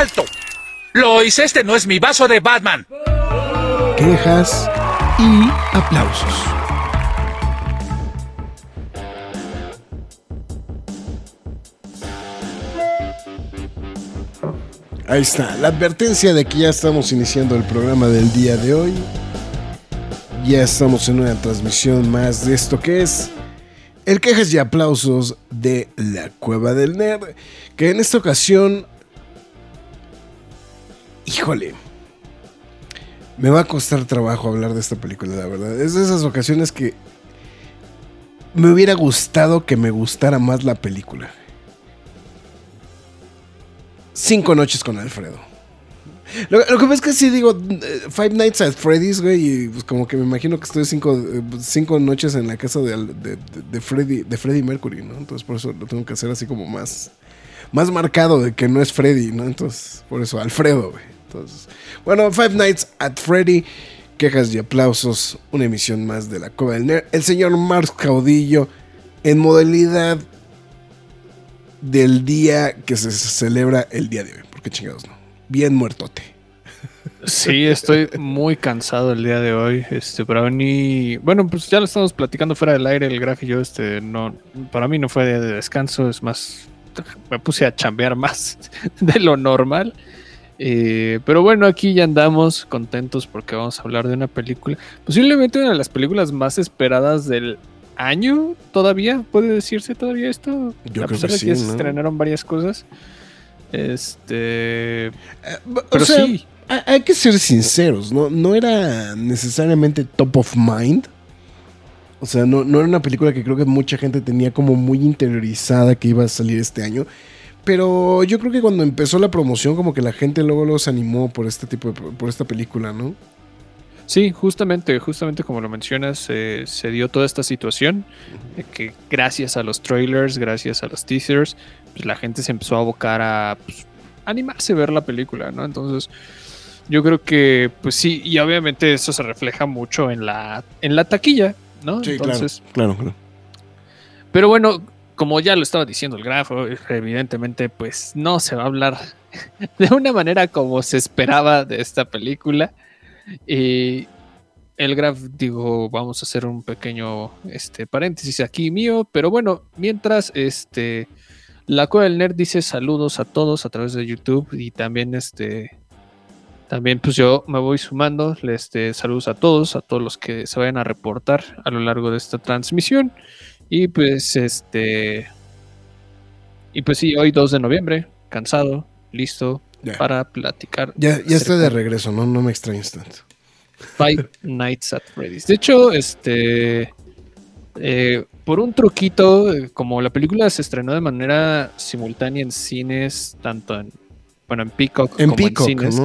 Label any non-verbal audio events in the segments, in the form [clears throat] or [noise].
¡Alto! Lois, este no es mi vaso de Batman. Quejas y aplausos. Ahí está, la advertencia de que ya estamos iniciando el programa del día de hoy. Ya estamos en una transmisión más de esto que es el quejas y aplausos de la Cueva del Nerd, que en esta ocasión híjole, me va a costar trabajo hablar de esta película, la verdad. Es de esas ocasiones que me hubiera gustado que me gustara más la película. Cinco noches con Alfredo. Lo, que pasa es que sí digo eh, Five Nights at Freddy's, güey, y pues como que me imagino que estoy cinco, eh, cinco noches en la casa de, de, Freddy, de Freddy Mercury, ¿no? Entonces por eso lo tengo que hacer así como más, más marcado de que no es Freddy, ¿no? Entonces, por eso, Alfredo, güey. Entonces, bueno, Five Nights at Freddy, quejas y aplausos, una emisión más de la Cueva del Nerd. El señor Marx Caudillo en modalidad del día que se celebra el día de hoy. Porque chingados no. Bien muertote. Sí, estoy muy cansado el día de hoy. Este, para mí, bueno, pues ya lo estamos platicando fuera del aire, el graf yo, este, no, para mí no fue de descanso, es más, me puse a chambear más [laughs] de lo normal. Eh, pero bueno, aquí ya andamos contentos porque vamos a hablar de una película, posiblemente una de las películas más esperadas del año todavía, puede decirse todavía esto. Yo creo que, sí, se estrenaron varias cosas. Este. Eh, pero sí. Hay que ser sinceros, ¿no? No era necesariamente top of mind. O sea, no, no era una película que creo que mucha gente tenía como muy interiorizada que iba a salir este año. Pero yo creo que cuando empezó la promoción, como que la gente luego los animó por este tipo de, por esta película, ¿no? Sí, justamente, justamente como lo mencionas, se dio toda esta situación que gracias a los trailers, gracias a los teasers, pues la gente se empezó a abocar a pues, animarse a ver la película, ¿no? Entonces, yo creo que, pues sí, y obviamente eso se refleja mucho en la, en la taquilla, ¿no? Sí, Entonces, claro, claro. Pero bueno, como ya lo estaba diciendo el grafo, evidentemente pues no se va a hablar [laughs] de una manera como se esperaba de esta película. Y el graf digo, vamos a hacer un pequeño este, paréntesis aquí mío, pero bueno, mientras este la Cueva del Nerd dice saludos a todos a través de YouTube y también este también pues yo me voy sumando, este, saludos a todos, a todos los que se vayan a reportar a lo largo de esta transmisión. Y pues este. Y pues sí, hoy 2 de noviembre, cansado, listo para platicar. Ya, ya estoy de regreso, ¿no? No me extrañes tanto. Five [laughs] Nights at Freddy's. De hecho, este. Eh, por un truquito, como la película se estrenó de manera simultánea en cines, tanto en. Bueno, en Peacock en como en cines.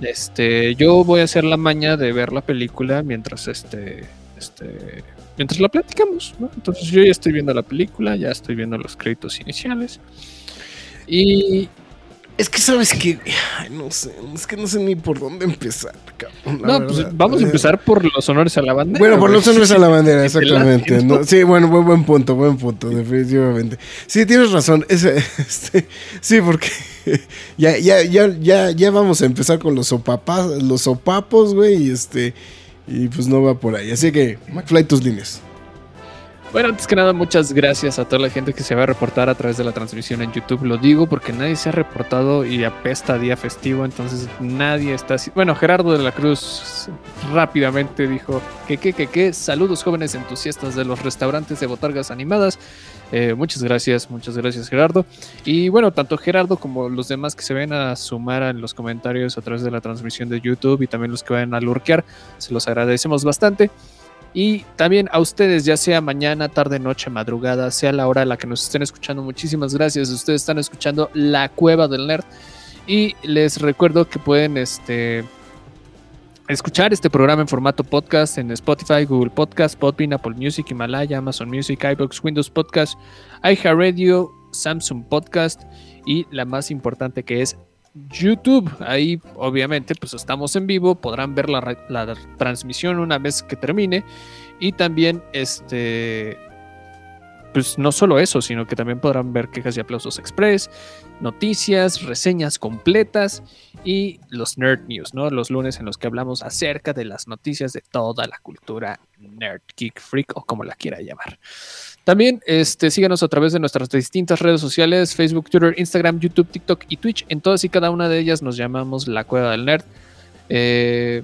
Este, yo voy a hacer la maña de ver la película mientras este. Este mientras la platicamos, ¿no? Entonces yo ya estoy viendo la película, ya estoy viendo los créditos iniciales. Y es que sabes que no sé, es que no sé ni por dónde empezar, cabrón, No, pues vamos a empezar por los honores a la bandera. Bueno, por los honores a la bandera, [laughs] exactamente. Sí, bueno, buen, buen, punto, buen punto, definitivamente. Sí, tienes razón. [laughs] este, sí, porque [laughs] ya, ya, ya, ya, ya vamos a empezar con los sopapas, los sopapos, güey, y este. Y pues no va por ahí. Así que, McFly, tus líneas. Bueno, antes que nada, muchas gracias a toda la gente que se va a reportar a través de la transmisión en YouTube. Lo digo porque nadie se ha reportado y apesta día festivo, entonces nadie está así. Bueno, Gerardo de la Cruz rápidamente dijo que, que, que, que, saludos jóvenes entusiastas de los restaurantes de botargas animadas. Eh, muchas gracias, muchas gracias Gerardo. Y bueno, tanto Gerardo como los demás que se ven a sumar en los comentarios a través de la transmisión de YouTube y también los que vayan a lurkear, se los agradecemos bastante. Y también a ustedes, ya sea mañana, tarde, noche, madrugada, sea la hora a la que nos estén escuchando, muchísimas gracias. Ustedes están escuchando La Cueva del Nerd. Y les recuerdo que pueden este, escuchar este programa en formato podcast en Spotify, Google Podcast, Podbean, Apple Music, Himalaya, Amazon Music, iBox, Windows Podcast, iHeartRadio, Samsung Podcast y la más importante que es YouTube. Ahí obviamente pues estamos en vivo, podrán ver la, la transmisión una vez que termine y también este pues no solo eso, sino que también podrán ver quejas y aplausos express, noticias, reseñas completas y los Nerd News, ¿no? Los lunes en los que hablamos acerca de las noticias de toda la cultura nerd, geek, freak o como la quiera llamar. También este, síganos a través de nuestras distintas redes sociales, Facebook, Twitter, Instagram, YouTube, TikTok y Twitch. En todas y cada una de ellas nos llamamos La Cueva del Nerd. Eh,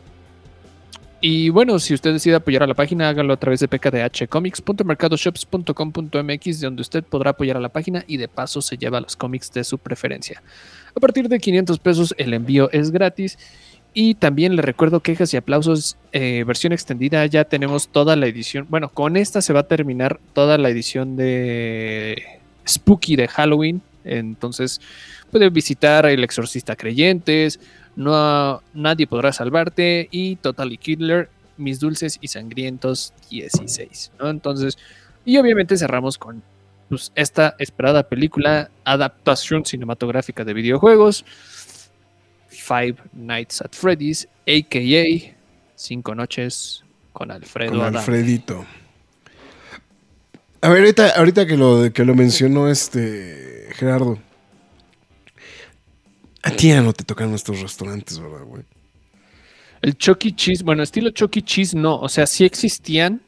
y bueno, si usted decide apoyar a la página, hágalo a través de pkdhcomics.mercadoshops.com.mx, donde usted podrá apoyar a la página y de paso se lleva los cómics de su preferencia. A partir de 500 pesos el envío es gratis. Y también le recuerdo quejas y aplausos, eh, versión extendida, ya tenemos toda la edición. Bueno, con esta se va a terminar toda la edición de Spooky de Halloween. Entonces puede visitar El Exorcista Creyentes, no, nadie podrá salvarte y Totally Killer, Mis Dulces y Sangrientos 16. Entonces, y obviamente cerramos con pues, esta esperada película, adaptación cinematográfica de videojuegos, Five Nights at Freddy's, a.k.a. Cinco Noches con Alfredo. Con Alfredito. A ver, ahorita, ahorita que, lo, que lo mencionó este Gerardo. A ti ya no te tocan estos restaurantes, ¿verdad, güey? El Chucky e. Cheese, bueno, estilo Chucky e. Cheese no, o sea, sí existían,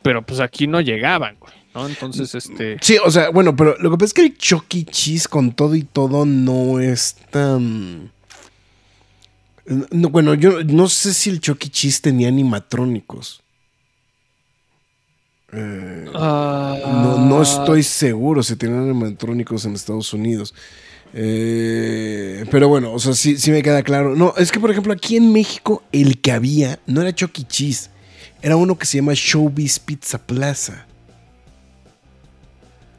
pero pues aquí no llegaban, güey. ¿no? Entonces, este. Sí, o sea, bueno, pero lo que pasa es que el Chucky e. Cheese con todo y todo no es tan. bueno, yo no sé si el Chucky Cheese tenía animatrónicos. Eh, no, no, ah. estoy seguro si tenían animatrónicos en Estados Unidos. Eh, pero bueno, o sea, sí, sí me queda claro. No, es que por ejemplo aquí en México el que había no era Chucky e. Cheese, era uno que se llama Showbiz Pizza Plaza.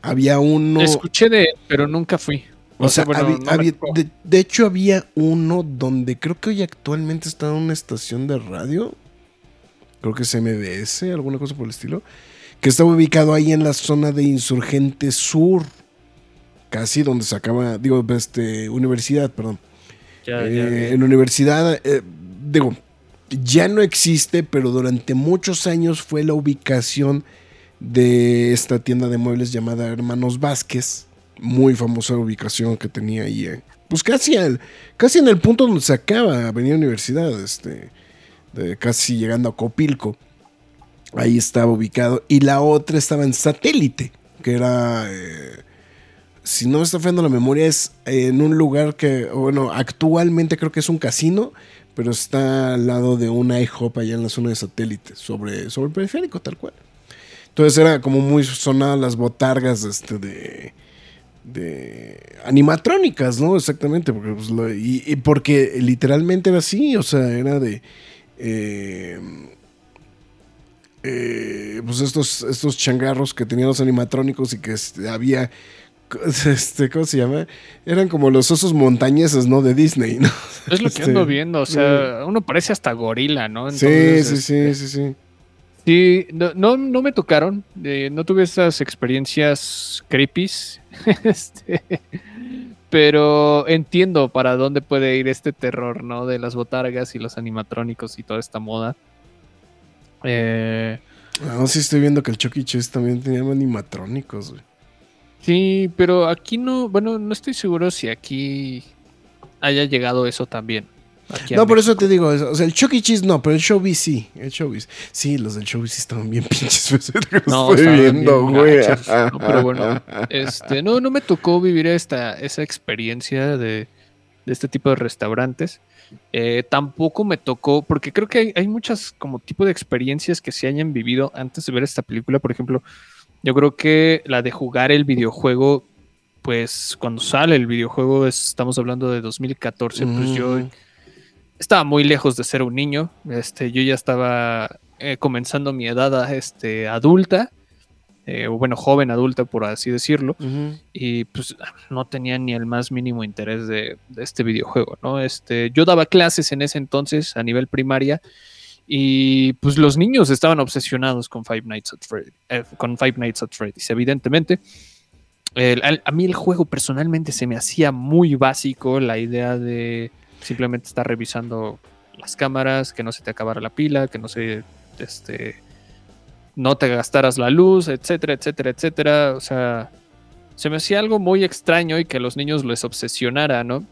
Había uno. Escuché de él, pero nunca fui. O, sea, de, hecho había uno donde creo que hoy actualmente está en una estación de radio. Creo que es MBS, alguna cosa por el estilo. Que estaba ubicado ahí en la zona de Insurgente Sur casi donde se acaba, digo, este, universidad, perdón. Eh, en universidad, eh, digo, ya no existe, pero durante muchos años fue la ubicación de esta tienda de muebles llamada Hermanos Vázquez, muy famosa ubicación que tenía ahí, eh, pues casi, casi en el punto donde se acaba Avenida Universidad, este, casi llegando a Copilco. Ahí estaba ubicado. Y la otra estaba en satélite, que era si no me está fallando la memoria, es en un lugar que, bueno, actualmente creo que es un casino, pero está al lado de una IHOP allá en la zona de satélite, sobre, sobre el periférico, tal cual. Entonces era como muy sonada las botargas este, de, de animatrónicas, ¿no? Exactamente, porque, pues, y, porque literalmente era así, o sea, era de... Eh, eh, pues estos, estos changarros que tenían los animatrónicos y que este, había [laughs] este, ¿cómo se llama? Eran como los osos montañeses, ¿no? De Disney, ¿no? Es lo que ando este, viendo, o sea, uno parece hasta gorila, ¿no? sí, sí, sí, este, sí, sí. Sí, no, no, me tocaron, eh, no tuve esas experiencias creepies, [laughs] este, pero entiendo para dónde puede ir este terror, ¿no? De las botargas y los animatrónicos y toda esta moda. Eh, no, sí estoy viendo que el Chucky e. Cheese también tenía animatrónicos, güey. Sí, pero aquí no, bueno, no estoy seguro si aquí haya llegado eso también. no, por eso te digo, o sea, el Chucky e. Cheese no, pero el Showbiz sí, el Showbiz. Sí, los del Showbiz estaban bien [laughs] pinches. no, estoy viendo, güey. no, pero bueno, [laughs] este, no, no me tocó vivir esta, esa experiencia de, de este tipo de restaurantes. Eh, tampoco me tocó, porque creo que hay, hay muchas como tipo de experiencias que se hayan vivido antes de ver esta película. Por ejemplo, yo creo que la de jugar el videojuego, pues cuando sale el videojuego, estamos hablando de 2014, pues yo estaba muy lejos de ser un niño. Este, yo ya estaba eh, comenzando mi edad este, adulta, eh, o bueno, joven adulta, por así decirlo, y pues no tenía ni el más mínimo interés de, de este videojuego, ¿no? Este, yo daba clases en ese entonces a nivel primaria y pues los niños estaban obsesionados con Five Nights at, Freddy- eh, con Five Nights at Freddy's, evidentemente. El- a mí el juego personalmente se me hacía muy básico la idea de simplemente estar revisando las cámaras, que no se te acabara la pila, que no se este no te gastaras la luz, etcétera, etcétera, etcétera. O sea, se me hacía algo muy extraño y que a los niños les obsesionara, ¿no?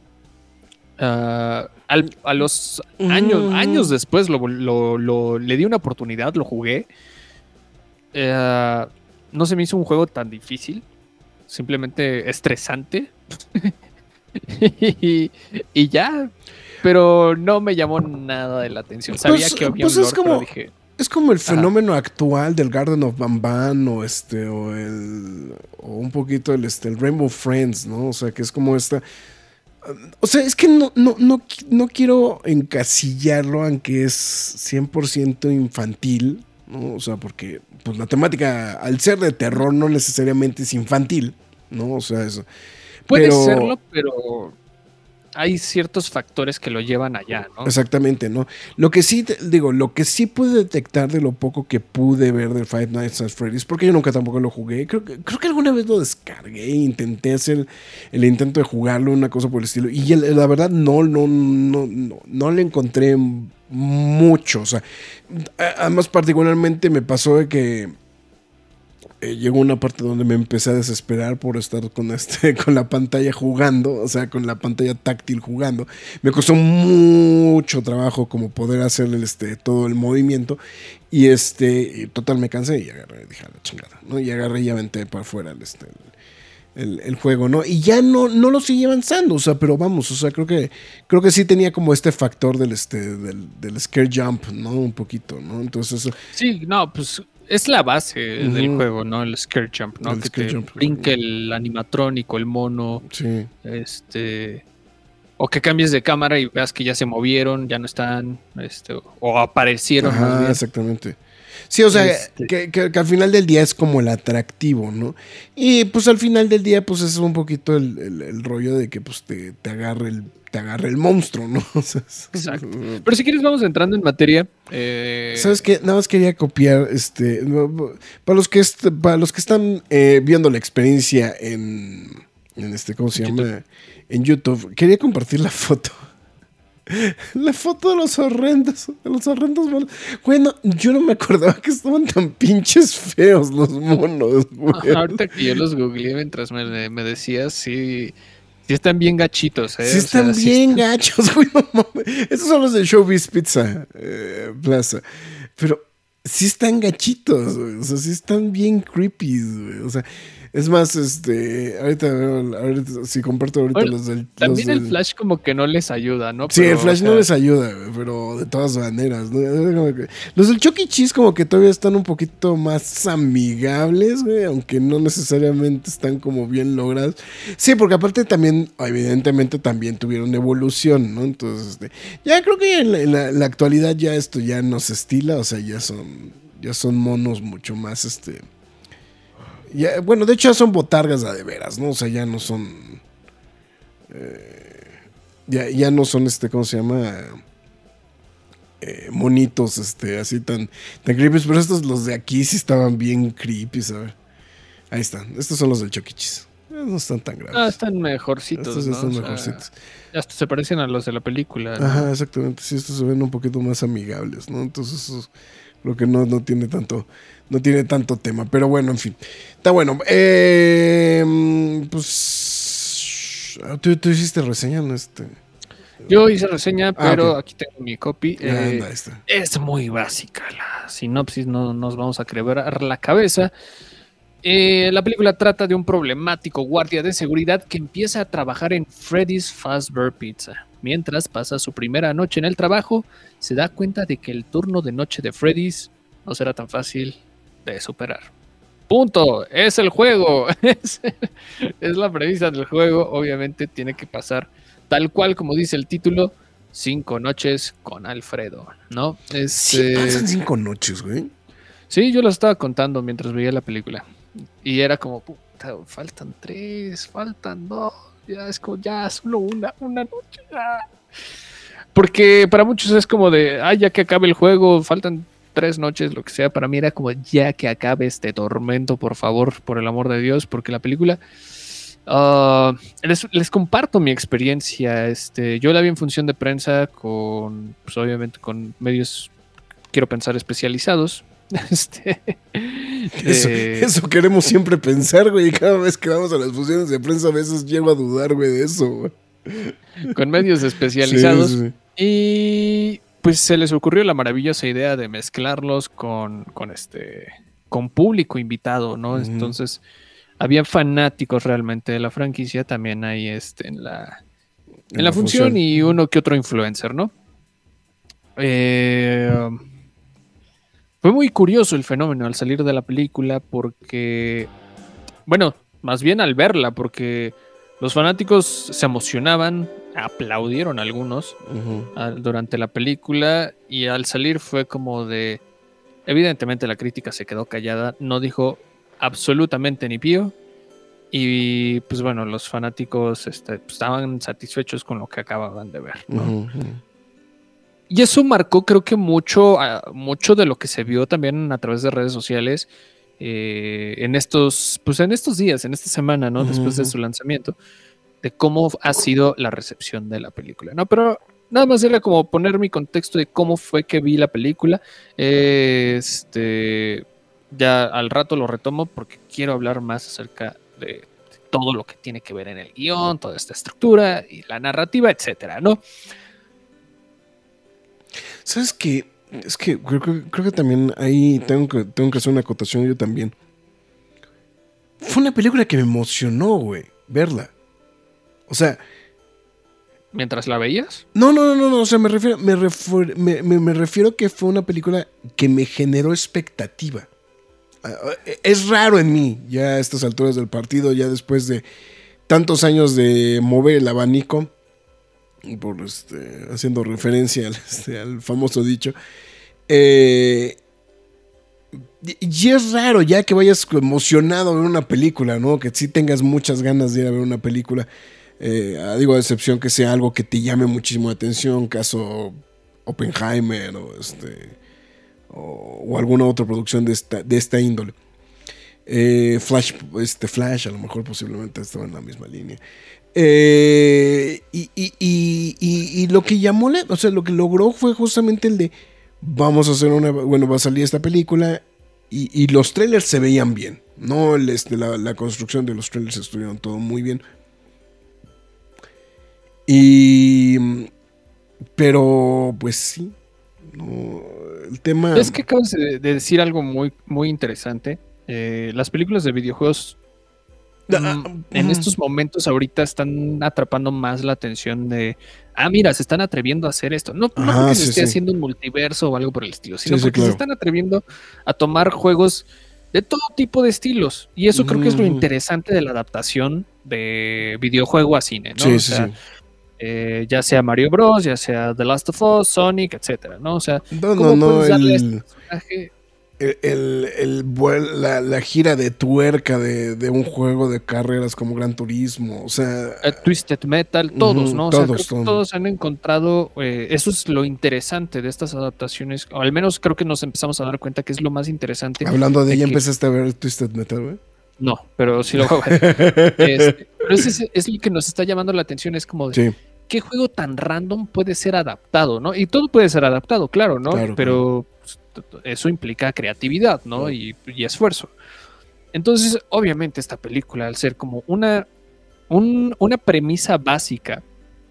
Ah, al- a los años, Mm. años después lo, lo- lo- le di una oportunidad, lo jugué. Eh, no se me hizo un juego tan difícil, simplemente estresante. [laughs] y, y ya, pero no me llamó nada de la atención. Sabía Pues- que había pues un es lore, pero como- dije, Es como el fenómeno actual del Garden of Bamban o este o el o un poquito el este el Rainbow Friends, ¿no? O sea, que es como esta o sea, es que no, no, no, no quiero encasillarlo aunque es 100% infantil, ¿no? O sea, porque pues la temática al ser de terror no necesariamente es infantil, ¿no? O sea, eso. puede pero- serlo, pero hay ciertos factores que lo llevan allá, ¿no? Exactamente, ¿no? Lo que sí, digo, lo que sí pude detectar de lo poco que pude ver de Five Nights at Freddy's, porque yo nunca tampoco lo jugué, creo que, creo que alguna vez lo descargué, intenté hacer el, intento de jugarlo, una cosa por el estilo, y la verdad no, no, no, no, no le encontré mucho, o sea, además particularmente me pasó de que eh, llegó una parte donde me empecé a desesperar por estar con este [laughs] con la pantalla jugando, o sea, con la pantalla táctil jugando. Me costó mucho trabajo como poder hacer el, este todo el movimiento y este total me cansé y agarré, dije la chingada, ¿no? Y agarré y aventé para afuera el, este el, el- juego, ¿no? Y ya no, no lo sigue avanzando, o sea, pero vamos, o sea, creo que creo que sí tenía como este factor del este del, del scare jump, ¿no? Un poquito, ¿no? Entonces Sí, no, pues es la base del juego, ¿no? El scare jump, ¿no? El que te jump. brinque el animatrónico, el mono, sí. este... O que cambies de cámara y veas que ya se movieron, ya no están, este, o aparecieron. Ajá, bien. exactamente. Sí, o sea, Este- que, que- que al final del día es como el atractivo, ¿no? Y pues al final del día, pues es un poquito el, el- el rollo de que pues te, te agarre el, te agarre el monstruo, ¿no? [laughs] O sea, es- Exacto. Pero si quieres vamos entrando en materia. eh, ¿Sabes qué? Nada más quería copiar, este, para los que, est- para los que están eh, viendo la experiencia en, en este, ¿cómo se llama? YouTube. En YouTube, quería compartir la foto. [laughs] La foto de los horrendos, de los horrendos monos. Bueno, yo no me acordaba que estaban tan pinches feos los monos, güey. Ahorita que yo los googleé mientras me, me decías, sí, sí están bien gachitos, ¿eh? Sí O sea, están sí bien gachos, [laughs] güey. no. Esos son los de Showbiz Pizza eh, Plaza. Pero sí están gachitos, güey. O sea, sí están bien creepy, güey. O sea, es más, este. Ahorita, ahorita si comparto ahorita Bueno, los del. los También el del- flash como que no les ayuda, ¿no? Sí, Pero, el flash o no les ayuda, pero de todas maneras. ¿no? Los del Chucky Cheese como que todavía están un poquito más amigables, güey, aunque no necesariamente están como bien logrados. Sí, porque aparte también, evidentemente también tuvieron evolución, ¿no? Entonces, este, ya creo que en la, en la- en la actualidad ya esto ya no se estila, o sea, ya son, ya son monos mucho más, este... Ya, bueno, de hecho ya son botargas de veras, ¿no? O sea, ya no son... eh, ya, ya no son, este, ¿cómo se llama? Eh, monitos, este, así tan, tan creepy. Pero estos, los de aquí, sí estaban bien creepy, ¿sabes? Ahí están. Estos son los del Choquichis. No están tan graves. Ah, están mejorcitos, estos ¿no? están O sea, mejorcitos. hasta se parecen a los de la película. ¿no? Ajá, exactamente. Sí, estos se ven un poquito más amigables, ¿no? Entonces, eso creo que no, no tiene tanto, no tiene tanto tema. Pero bueno, en fin. Está bueno. Eh, pues. Tú, tú hiciste reseña, ¿no? Este. Yo hice reseña, Ah, pero aquí tengo mi copy. Ah, Eh, anda, ahí está. Es muy básica la sinopsis, no nos vamos a quebrar la cabeza. Eh, la película trata de un problemático guardia de seguridad que empieza a trabajar en Freddy's Fazbear Pizza. Mientras pasa su primera noche en el trabajo, se da cuenta de que el turno de noche de Freddy's no será tan fácil de superar. Punto, es el juego, [laughs] es, es la premisa del juego, obviamente tiene que pasar tal cual como dice el título, Cinco noches con Alfredo, ¿no? Sí, Este, pasan cinco noches, güey. Sí, yo lo estaba contando mientras veía la película. Y era como, puta, faltan tres, faltan dos. Ya es como, ya, solo una, una noche. Porque para muchos es como de, ah, ya que acabe el juego, faltan tres noches, lo que sea. Para mí era como, ya que acabe este tormento, por favor, por el amor de Dios, porque la película. ah, les, les comparto mi experiencia. Este, yo la vi en función de prensa con, pues obviamente, con medios, quiero pensar, especializados. [laughs] Este, Eso, de- eso queremos siempre pensar, güey. y Cada vez que vamos a las funciones de prensa, a veces llego a dudar, güey, de eso, güey. con medios especializados. Sí, sí, sí. Y pues se les ocurrió la maravillosa idea de mezclarlos con, con este con público invitado, ¿no? Entonces, había fanáticos realmente de la franquicia, también hay este en la, en la función, y uno que otro influencer, ¿no? Eh, fue muy curioso el fenómeno al salir de la película porque, bueno, más bien al verla, porque los fanáticos se emocionaban, aplaudieron algunos durante la película y al salir fue como de, evidentemente la crítica se quedó callada, no dijo absolutamente ni pío y pues bueno, los fanáticos este, pues, estaban satisfechos con lo que acababan de ver. ¿no? Y eso marcó, creo que mucho, ah, mucho de lo que se vio también a través de redes sociales eh, en estos, pues en estos días, en esta semana, ¿no? Después de su lanzamiento, de cómo ha sido la recepción de la película, ¿no? Pero nada más era como poner mi contexto de cómo fue que vi la película. Este, ya al rato lo retomo porque quiero hablar más acerca de, de todo lo que tiene que ver en el guion, toda esta estructura y la narrativa, etcétera, ¿no? ¿Sabes qué? Es que creo, que creo que también ahí tengo que, tengo que hacer una acotación yo también. Fue una película que me emocionó, güey, verla. O sea, Mientras la veías. no, no, no, no, no, o sea, me refiero, me, refiero, me, me- me refiero que fue una película que me generó expectativa. Ah, ah, Es raro en mí, ya a estas alturas del partido, ya después de tantos años de mover el abanico, por este, haciendo referencia al, este, famoso dicho. eh, y- es raro ya que vayas emocionado a ver una película, ¿no? Que sí tengas muchas ganas de ir a ver una película. Eh, digo, a excepción que sea algo que te llame muchísimo la atención, caso Oppenheimer o, este, o alguna otra producción de esta, de esta índole. Eh, Flash, este Flash, a lo mejor posiblemente estaba en la misma línea. Eh, y, y- y- y- lo que llamó, la- o sea, lo que logró fue justamente el de vamos a hacer una, bueno, va a salir esta película y, los trailers se veían bien, ¿no? Este, la, la construcción de los trailers estuvieron todo muy bien. Y, pero, pues sí, no, el tema... Es que acabas de, de decir algo muy, muy interesante. Eh, las películas de videojuegos en ujú. estos momentos ahorita están atrapando más la atención de, ah, mira, se están atreviendo a hacer esto. No, no Ajá, porque sí, se esté sí. haciendo un multiverso o algo por el estilo, sino Sí, porque claro. se están atreviendo a tomar juegos de todo tipo de estilos. Y eso creo que es lo Ujú. interesante de la adaptación de videojuego a cine, ¿no? sí, O sí, sea, sí. eh, ya sea Mario Bros, ya sea The Last of Us, Sonic, etcétera, ¿no? O sea, No, ¿cómo no, no, puedes darle a este personaje el, el- la, la gira de tuerca de, de un juego de carreras como Gran Turismo, o sea... eh, Twisted Metal, todos, ¿no? O sea, todos, que todos. todos han encontrado, eh, eso es lo interesante de estas adaptaciones, o al menos creo que nos empezamos a dar cuenta que es lo más interesante. Hablando de ella, que- empezaste a ver Twisted Metal, güey. No, pero sí lo ver. [laughs] Este, pero es, es lo que nos está llamando la atención, es como de, Sí, ¿qué juego tan random puede ser adaptado, no? Y todo puede ser adaptado, claro, ¿no? Claro, Pero eso implica creatividad, ¿no? Claro. Y, y esfuerzo. Entonces, obviamente, esta película, al ser como una, un- una premisa básica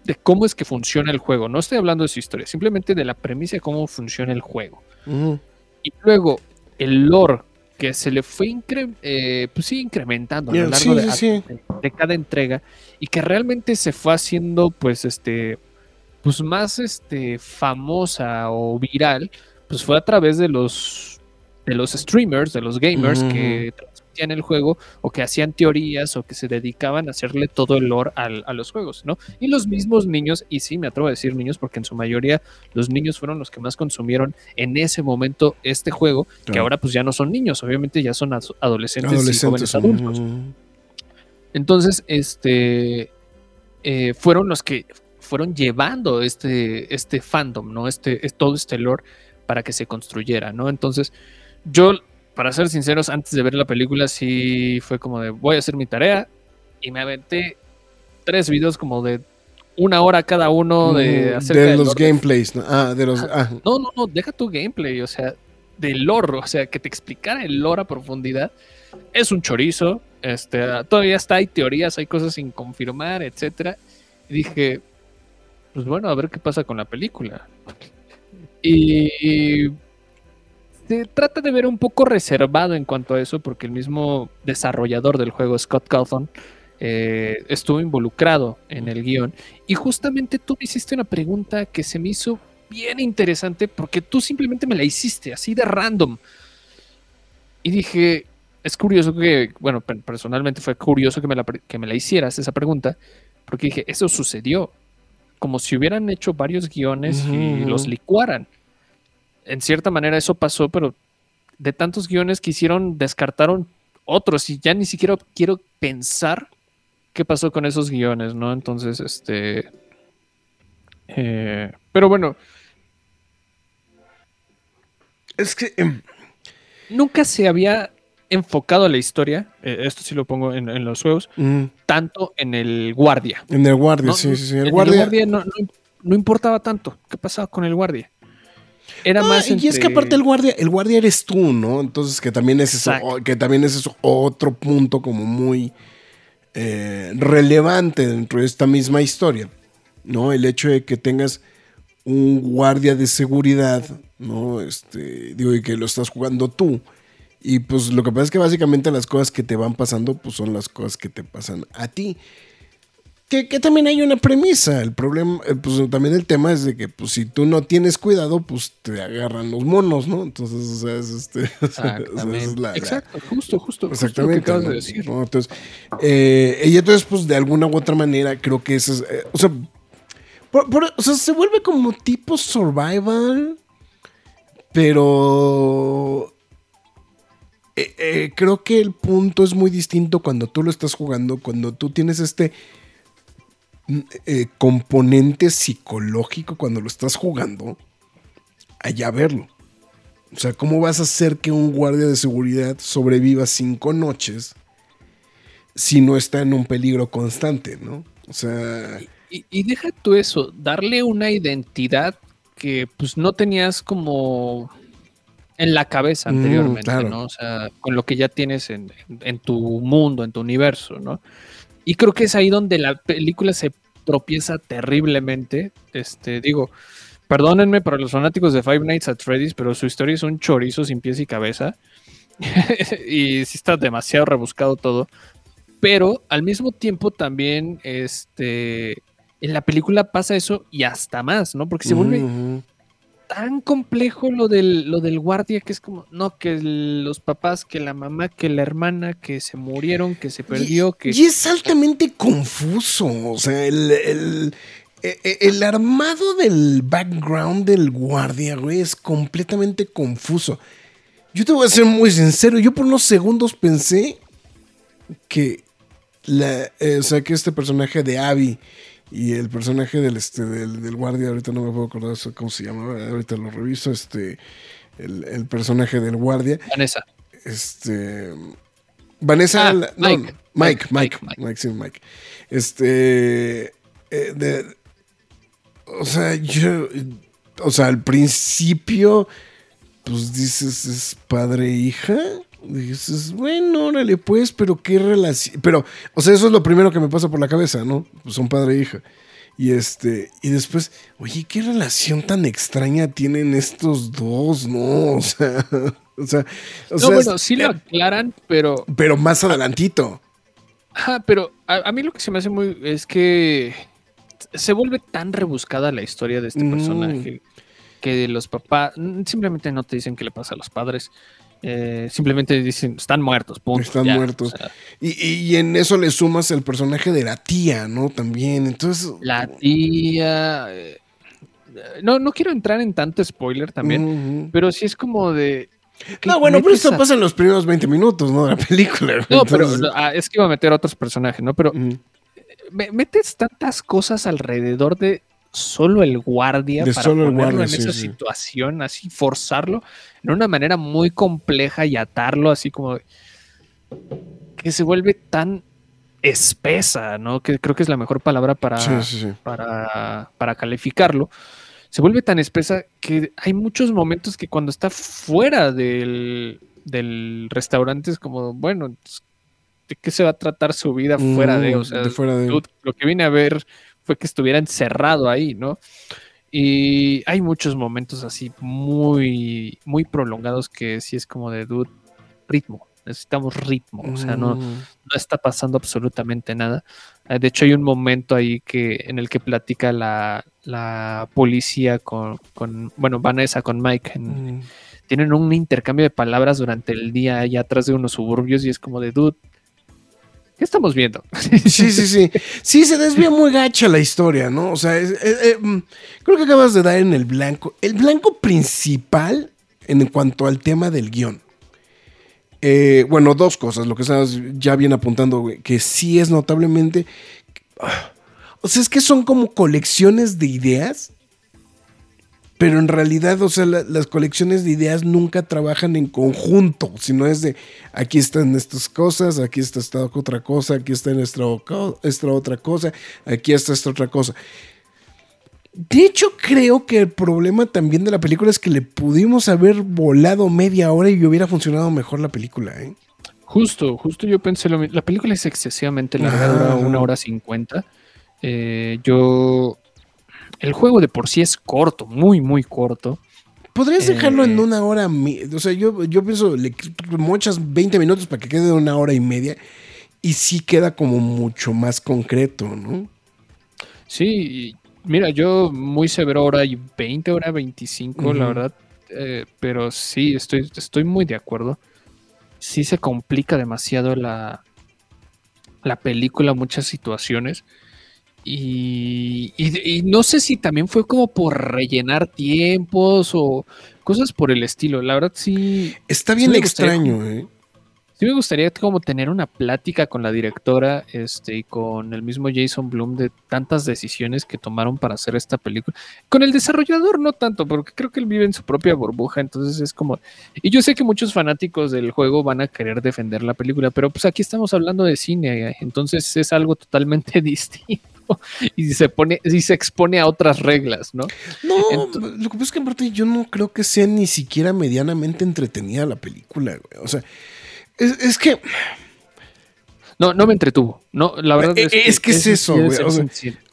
de cómo es que funciona el juego, no estoy hablando de su historia, simplemente de la premisa de cómo funciona el juego. Y luego, el lore que se le fue incre- eh, pues sí, incrementando a lo largo sí, de, sí, sí. de- de cada entrega y que realmente se fue haciendo pues este pues más este famosa o viral pues fue a través de los de los streamers de los gamers que en el juego o que hacían teorías o que se dedicaban a hacerle todo el lore al- a los juegos, ¿no? Y los mismos niños, y sí, me atrevo a decir niños porque en su mayoría los niños fueron los que más consumieron en ese momento este juego, que ahora pues ya no son niños, obviamente ya son adolescentes, y jóvenes adultos. Entonces, este eh, fueron los que fueron llevando este, este fandom, ¿no? Este, es- todo este lore para que se construyera, ¿no? Entonces, yo, para ser sinceros, antes de ver la película, sí fue como de voy a hacer mi tarea y me aventé tres videos como de una hora cada uno de Mm, de los gameplays, ¿no? Ah, de los. ah, no, no, no, deja tu gameplay, o sea, del lore, o sea, que te explicara el lore a profundidad. Es un chorizo, este, todavía está, hay teorías, hay cosas sin confirmar, etcétera. Y dije, pues bueno, a ver qué pasa con la película. Y se trata de ver un poco reservado en cuanto a eso, porque el mismo desarrollador del juego, Scott Cawthon, eh, estuvo involucrado en el guion. Y justamente tú me hiciste una pregunta que se me hizo bien interesante porque tú simplemente me la hiciste así de random. Y dije, es curioso que, bueno, per- personalmente fue curioso que me la, que me la hicieras esa pregunta, porque dije, eso sucedió. Como si hubieran hecho varios guiones y los licuaran. En cierta manera eso pasó, pero de tantos guiones que hicieron, descartaron otros y ya ni siquiera quiero pensar qué pasó con esos guiones, ¿no? Entonces, este... eh, pero bueno, Es que. em, nunca se había enfocado la historia, eh, esto sí lo pongo en, en los juegos, mm, tanto en el guardia. en el guardia, No, sí, sí, sí. en El guardia. no, no- no importaba tanto. ¿Qué pasaba con el guardia? Era más y es que aparte el guardia, el guardia eres tú, ¿no? Entonces que también es eso, que también es eso otro punto como muy eh, relevante dentro de esta misma historia, ¿no? El hecho de que tengas un guardia de seguridad, ¿no? Este, digo, y que lo estás jugando tú. Y pues lo que pasa es que básicamente las cosas que te van pasando, pues son las cosas que te pasan a ti. Que, que también hay una premisa. El problema, eh, pues también el tema es de que, pues si tú no tienes cuidado, pues te agarran los monos, ¿no? Entonces, o sea, es este. [laughs] o sea, esa es Exactamente. la- la- Exacto, justo, justo. justo lo que Exactamente. acabas ¿no? de decir. ¿no? Entonces, eh, y entonces, pues de alguna u otra manera, creo que eso es. eh, o, sea, por- por- o sea, se vuelve como tipo survival, pero. eh, eh, creo que el punto es muy distinto cuando tú lo estás jugando, cuando tú tienes este eh, componente psicológico cuando lo estás jugando, allá verlo. O sea, ¿cómo vas a hacer que un guardia de seguridad sobreviva cinco noches si no está en un peligro constante, ¿no? O sea, Y, y deja tú eso, darle una identidad que pues no tenías como en la cabeza Mm, anteriormente, claro. ¿no? O sea, con lo que ya tienes en, en- en tu mundo, en tu universo, ¿no? Y creo que es ahí donde la película se tropieza terriblemente. Este, digo, perdónenme para los fanáticos de Five Nights at Freddy's, pero su historia es un chorizo sin pies y cabeza. [laughs] y sí está demasiado rebuscado todo. Pero al mismo tiempo también, este, en la película pasa eso y hasta más, ¿no? Porque se vuelve. Tan complejo lo del, lo del guardia que es como, no, que el- los papás, que la mamá, que la hermana, que se murieron, que se perdió, y, que... y es altamente confuso. O sea, el, el- e- e- el armado del background del guardia, güey, es completamente confuso. Yo te voy a ser muy sincero. Yo por unos segundos pensé que la, eh, o sea, que este personaje de Abby y el personaje del, este, del, del guardia, ahorita no me puedo acordar cómo se llamaba, ahorita lo reviso, este, el, el personaje del guardia, Vanessa. este, Vanessa, Ah, la- no, Mike. Mike, Mike, Mike, Mike, Mike, sí, Mike, este, eh, de- o sea, yo, o sea, al principio, pues dices, es padre e hija. Dices, bueno, órale, pues, pero qué relación. Pero, o sea, eso es lo primero que me pasa por la cabeza, ¿no? Pues son padre e hija. Y este, y después, oye, qué relación tan extraña tienen estos dos, ¿no? O sea, [laughs] o sea, o no, sea, bueno, sí lo aclaran, pero... pero más adelantito. Ajá, pero a, a mí lo que se me hace muy... es que se vuelve tan rebuscada la historia de este Mm. personaje que los papás simplemente no te dicen qué le pasa a los padres. Eh, simplemente dicen, están muertos, punto. Están ya, muertos. o sea, Y, y- en eso le sumas el personaje de la tía, ¿no? También. Entonces. la tía. eh, no, no quiero entrar en tanto spoiler también, pero sí es como de. ¿qué No, bueno, pero esto a- pasa en los primeros 20 minutos, ¿no? De la película. No, pero ah, es que iba a meter a otros personajes, ¿no? Pero metes tantas cosas alrededor de solo el guardia De para solo el ponerlo guardia, en sí, esa sí. situación, así forzarlo de una manera muy compleja y atarlo así como que se vuelve tan espesa, ¿no? Que creo que es la mejor palabra para, Sí, para, para calificarlo. Se vuelve tan espesa que hay muchos momentos que cuando está fuera del, del restaurante es como, bueno, ¿de qué se va a tratar su vida fuera de? O Mm, sea, de fuera de. dude, lo que vine a ver fue que estuviera encerrado ahí, ¿no? Y hay muchos momentos así muy, muy prolongados que sí es como de dude, ritmo, necesitamos ritmo, o sea, no, Mm. no está pasando absolutamente nada. Eh, De hecho, hay un momento ahí que, en el que platica la, la policía con, con, bueno, Vanessa con Mike. en- Mm. tienen un intercambio de palabras durante el día allá atrás de unos suburbios y es como de, dude, ¿qué estamos viendo? Sí, sí, sí. Sí, se desvía muy gacha la historia, ¿no? O sea, eh, mm, creo que acabas de dar en el blanco. El blanco principal en cuanto al tema del guion. Eh, bueno, dos cosas. Lo que estabas ya bien apuntando, que sí es notablemente. ah, O sea, es que son como colecciones de ideas. Pero en realidad, o sea, la- las colecciones de ideas nunca trabajan en conjunto, sino es de aquí están estas cosas, aquí está esta otra cosa, aquí está co- esta otra cosa, aquí está esta otra cosa. De hecho, creo que el problema también de la película es que le pudimos haber volado media hora y hubiera funcionado mejor la película, ¿eh? Justo, justo yo pensé lo mismo. La película es excesivamente larga, dura una hora cincuenta. Eh, yo. El juego de por sí es corto, muy, muy corto. Podrías dejarlo en Eh. una hora, o sea, yo, yo pienso, le mochas 20 minutos para que quede de una hora y media y sí queda como mucho más concreto, ¿no? Sí, mira, yo muy severo hora y 20, hora 25, la verdad. eh, pero sí, estoy, estoy muy de acuerdo. Sí se complica demasiado la, la película, muchas situaciones. Y, y- y no sé si también fue como por rellenar tiempos o cosas por el estilo. La verdad sí, Está Sí bien gustaría extraño, ¿eh? Sí me gustaría como tener una plática con la directora este, y con el mismo Jason Bloom de tantas decisiones que tomaron para hacer esta película. Con el desarrollador no tanto, porque creo que él vive en su propia burbuja, entonces es como... Y yo sé que muchos fanáticos del juego van a querer defender la película, pero pues aquí estamos hablando de cine, entonces es algo totalmente [laughs] distinto [laughs] y se pone y se expone a otras reglas, ¿no? No, lo que pasa es que aparte yo no creo que sea ni siquiera medianamente entretenida la película, güey. O sea, es, es que No, no me entretuvo. No, la verdad Eh, es que es ese eso, sí güey, o sea,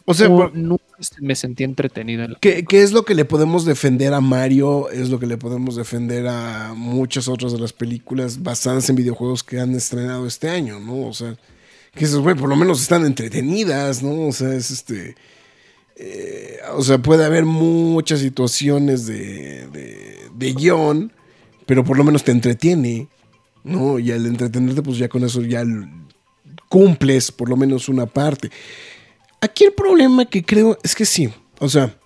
o sea, No, por- nunca me sentí entretenido en ¿Qué, qué es lo que le podemos defender a Mario? Es lo que le podemos defender a muchas otras de las películas basadas en videojuegos que han estrenado este año, ¿no? O sea, que dices, güey, por lo menos están entretenidas, ¿no? O sea, es este. eh, o sea, puede haber muchas situaciones de, de, de guion, pero por lo menos te entretiene, ¿no? Y al entretenerte, pues ya con eso ya cumples por lo menos una parte. Aquí el problema que creo es que sí, o sea,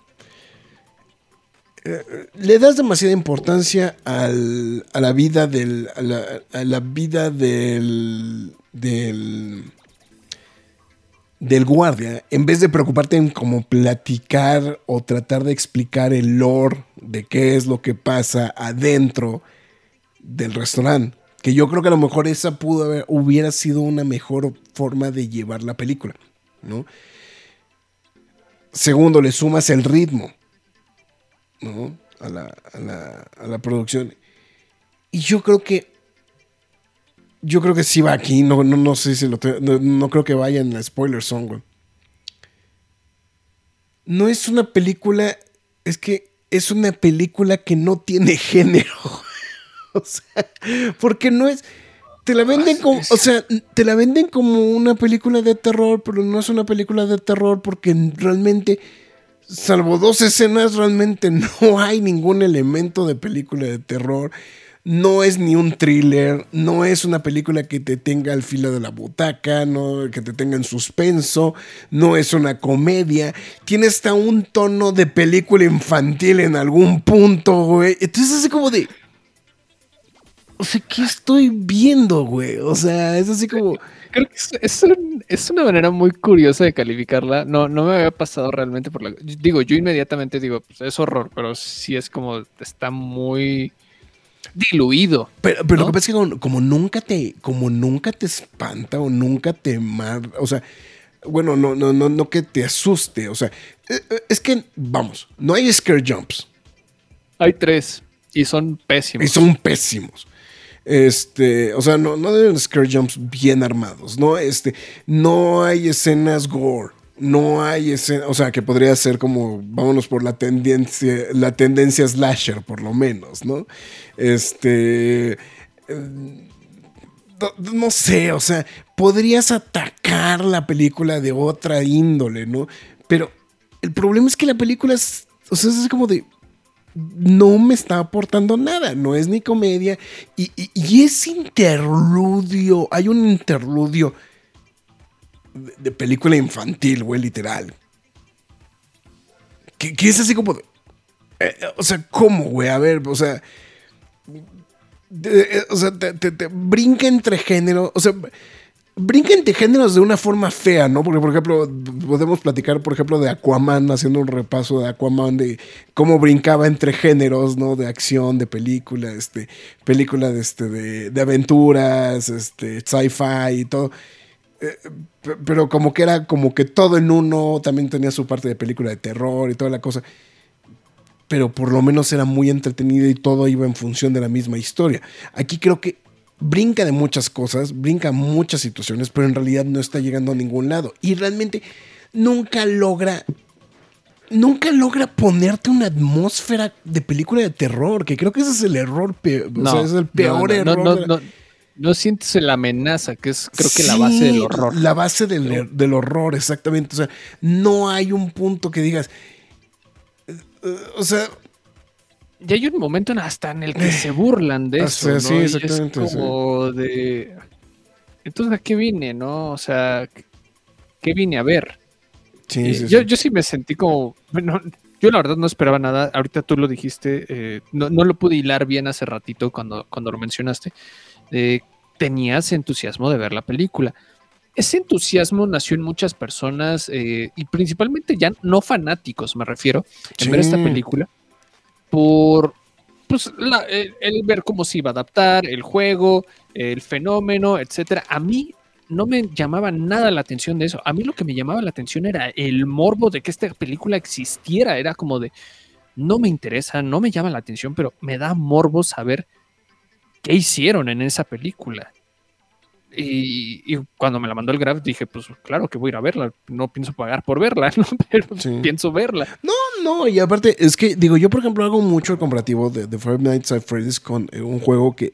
eh, le das demasiada importancia al- a la vida del, a la vida del, del, del guardia, en vez de preocuparte en como platicar o tratar de explicar el lore de qué es lo que pasa adentro del restaurante. Que yo creo que a lo mejor esa pudo haber, hubiera sido una mejor forma de llevar la película, ¿no? Segundo, le sumas el ritmo, ¿no? A la, a la- a la producción. Y yo creo que. Yo creo que sí va aquí. No, no, no sé si lo. te- no, no creo que vaya en la spoiler song, güey. No es una película. Es que es una película que no tiene género. [laughs] o sea, porque no es. Te la venden como, o sea, te la venden como una película de terror, pero no es una película de terror porque realmente, salvo dos escenas, realmente [laughs] no hay ningún elemento de película de terror. No es ni un thriller, no es una película que te tenga al filo de la butaca, no que te tenga en suspenso, no es una comedia, tiene hasta un tono de película infantil en algún punto, güey. Entonces es así como de o sea, ¿qué estoy viendo, güey? O sea, es así como Creo que es, es un- es una manera muy curiosa de calificarla. No, no me había pasado realmente por la. Digo, yo inmediatamente digo, pues es horror, pero sí es como está muy diluido. Pero, pero ¿no? lo que pasa es que como, como nunca te, como nunca te espanta o nunca te mar, o sea, bueno, no, no, no, no que te asuste, o sea, eh, eh, es que, vamos, no hay scare jumps Hay tres y son pésimos. y son pésimos. Este, o sea, no, no deben scare jumps bien armados, ¿no? Este, no hay escenas gore. No hay escenas, o sea, que podría ser como, vámonos por la tendencia, la tendencia slasher, por lo menos, ¿no? Este, no, no sé, o sea, podrías atacar la película de otra índole, ¿no? Pero el problema es que la película es, o sea, es como de, no me está aportando nada, no es ni comedia, y- y es interludio, hay un interludio de, película infantil, güey, literal. Que, que es así como, eh, eh, o sea, ¿cómo, güey? A ver, o sea, eh, o sea, te, te- te brinca entre géneros, o sea, brinca entre géneros de una forma fea, ¿no? Porque, por ejemplo, podemos platicar, por ejemplo, de Aquaman, haciendo un repaso de Aquaman, de cómo brincaba entre géneros, ¿no? De acción, de película, este, película de, este, de, de aventuras, este, sci-fi y todo. Eh, pe- pero como que era como que todo en uno, también tenía su parte de película de terror y toda la cosa pero por lo menos era muy entretenida y todo iba en función de la misma historia. Aquí creo que brinca de muchas cosas, brinca muchas situaciones, pero en realidad no está llegando a ningún lado. Y realmente nunca logra, nunca logra ponerte una atmósfera de película de terror, que creo que ese es el error, peor, o sea, es el peor no, no, error. No, sientes la amenaza, que es creo que la base Sí, del horror. La base del, del horror, exactamente. O sea, no hay un punto que digas. eh, eh, O sea, Y hay un momento en- hasta en el que se burlan de Ah, eso. sí, ¿no? Y exactamente, Es como de. Entonces, ¿a qué vine, no? O sea, ¿qué vine a ver? sí, Eh, sí, yo, sí. yo sí me sentí como. bueno, yo la verdad no esperaba nada. Ahorita tú lo dijiste. eh, no, no lo pude hilar bien hace ratito cuando, cuando lo mencionaste. Eh, tenías entusiasmo de ver la película. Ese entusiasmo nació en muchas personas eh, y principalmente ya no fanáticos, me refiero, en ver esta película por pues, la- el, el ver cómo se iba a adaptar, el juego, el fenómeno, etcétera. A mí no me llamaba nada la atención de eso. A mí lo que me llamaba la atención era el morbo de que esta película existiera. Era como de, no me interesa, no me llama la atención, pero me da morbo saber qué hicieron en esa película. Y, y cuando me la mandó el Graf dije, pues claro que voy a ir a verla. No pienso pagar por verla, ¿no? [laughs] pero Sí. pienso verla. No, y aparte, es que, digo, yo por ejemplo hago mucho el comparativo de, de Five Nights at Freddy's con eh, un juego que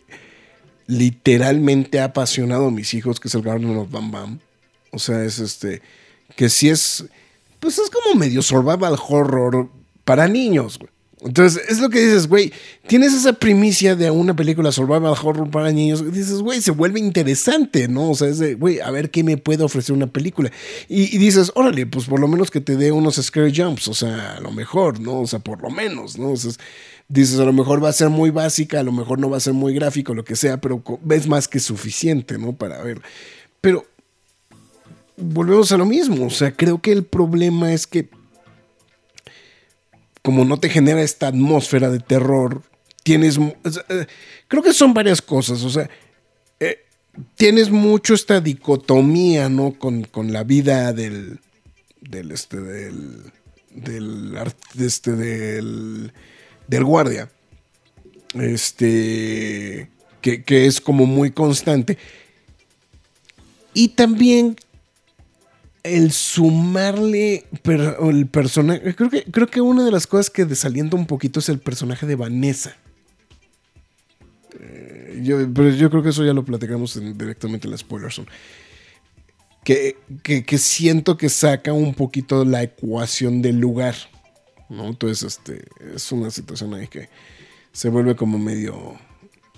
literalmente ha apasionado a mis hijos, que es el Garden of Bam Bam. O sea, es este, que sí es, pues es como medio survival horror para niños, güey. Entonces, es lo que dices, güey, tienes esa primicia de una película survival horror para niños, dices, güey, se vuelve interesante, ¿no? O sea, es de, güey, a ver qué me puede ofrecer una película. Y, dices, órale, pues por lo menos que te dé unos scare jumps, o sea, a lo mejor, ¿no? O sea, por lo menos, ¿no? O dices, a lo mejor va a ser muy básica, a lo mejor no va a ser muy gráfico, lo que sea, pero co- es más que suficiente, ¿no? Para ver. Pero volvemos a lo mismo, o sea, creo que el problema es que como no te genera esta atmósfera de terror, tienes, eh, creo que son varias cosas, o sea, eh, tienes mucho esta dicotomía, ¿no? Con, con la vida del, del, este, del, del, este, del, del guardia, este, que, que es como muy constante. Y también el sumarle per- el personaje. Creo que, creo que una de las cosas que desalienta un poquito es el personaje de Vanessa. Eh, yo, pero yo creo que eso ya lo platicamos en- directamente en la spoiler zone. Que, que, que siento que saca un poquito la ecuación del lugar. ¿no? Entonces, este, es una situación ahí que se vuelve como medio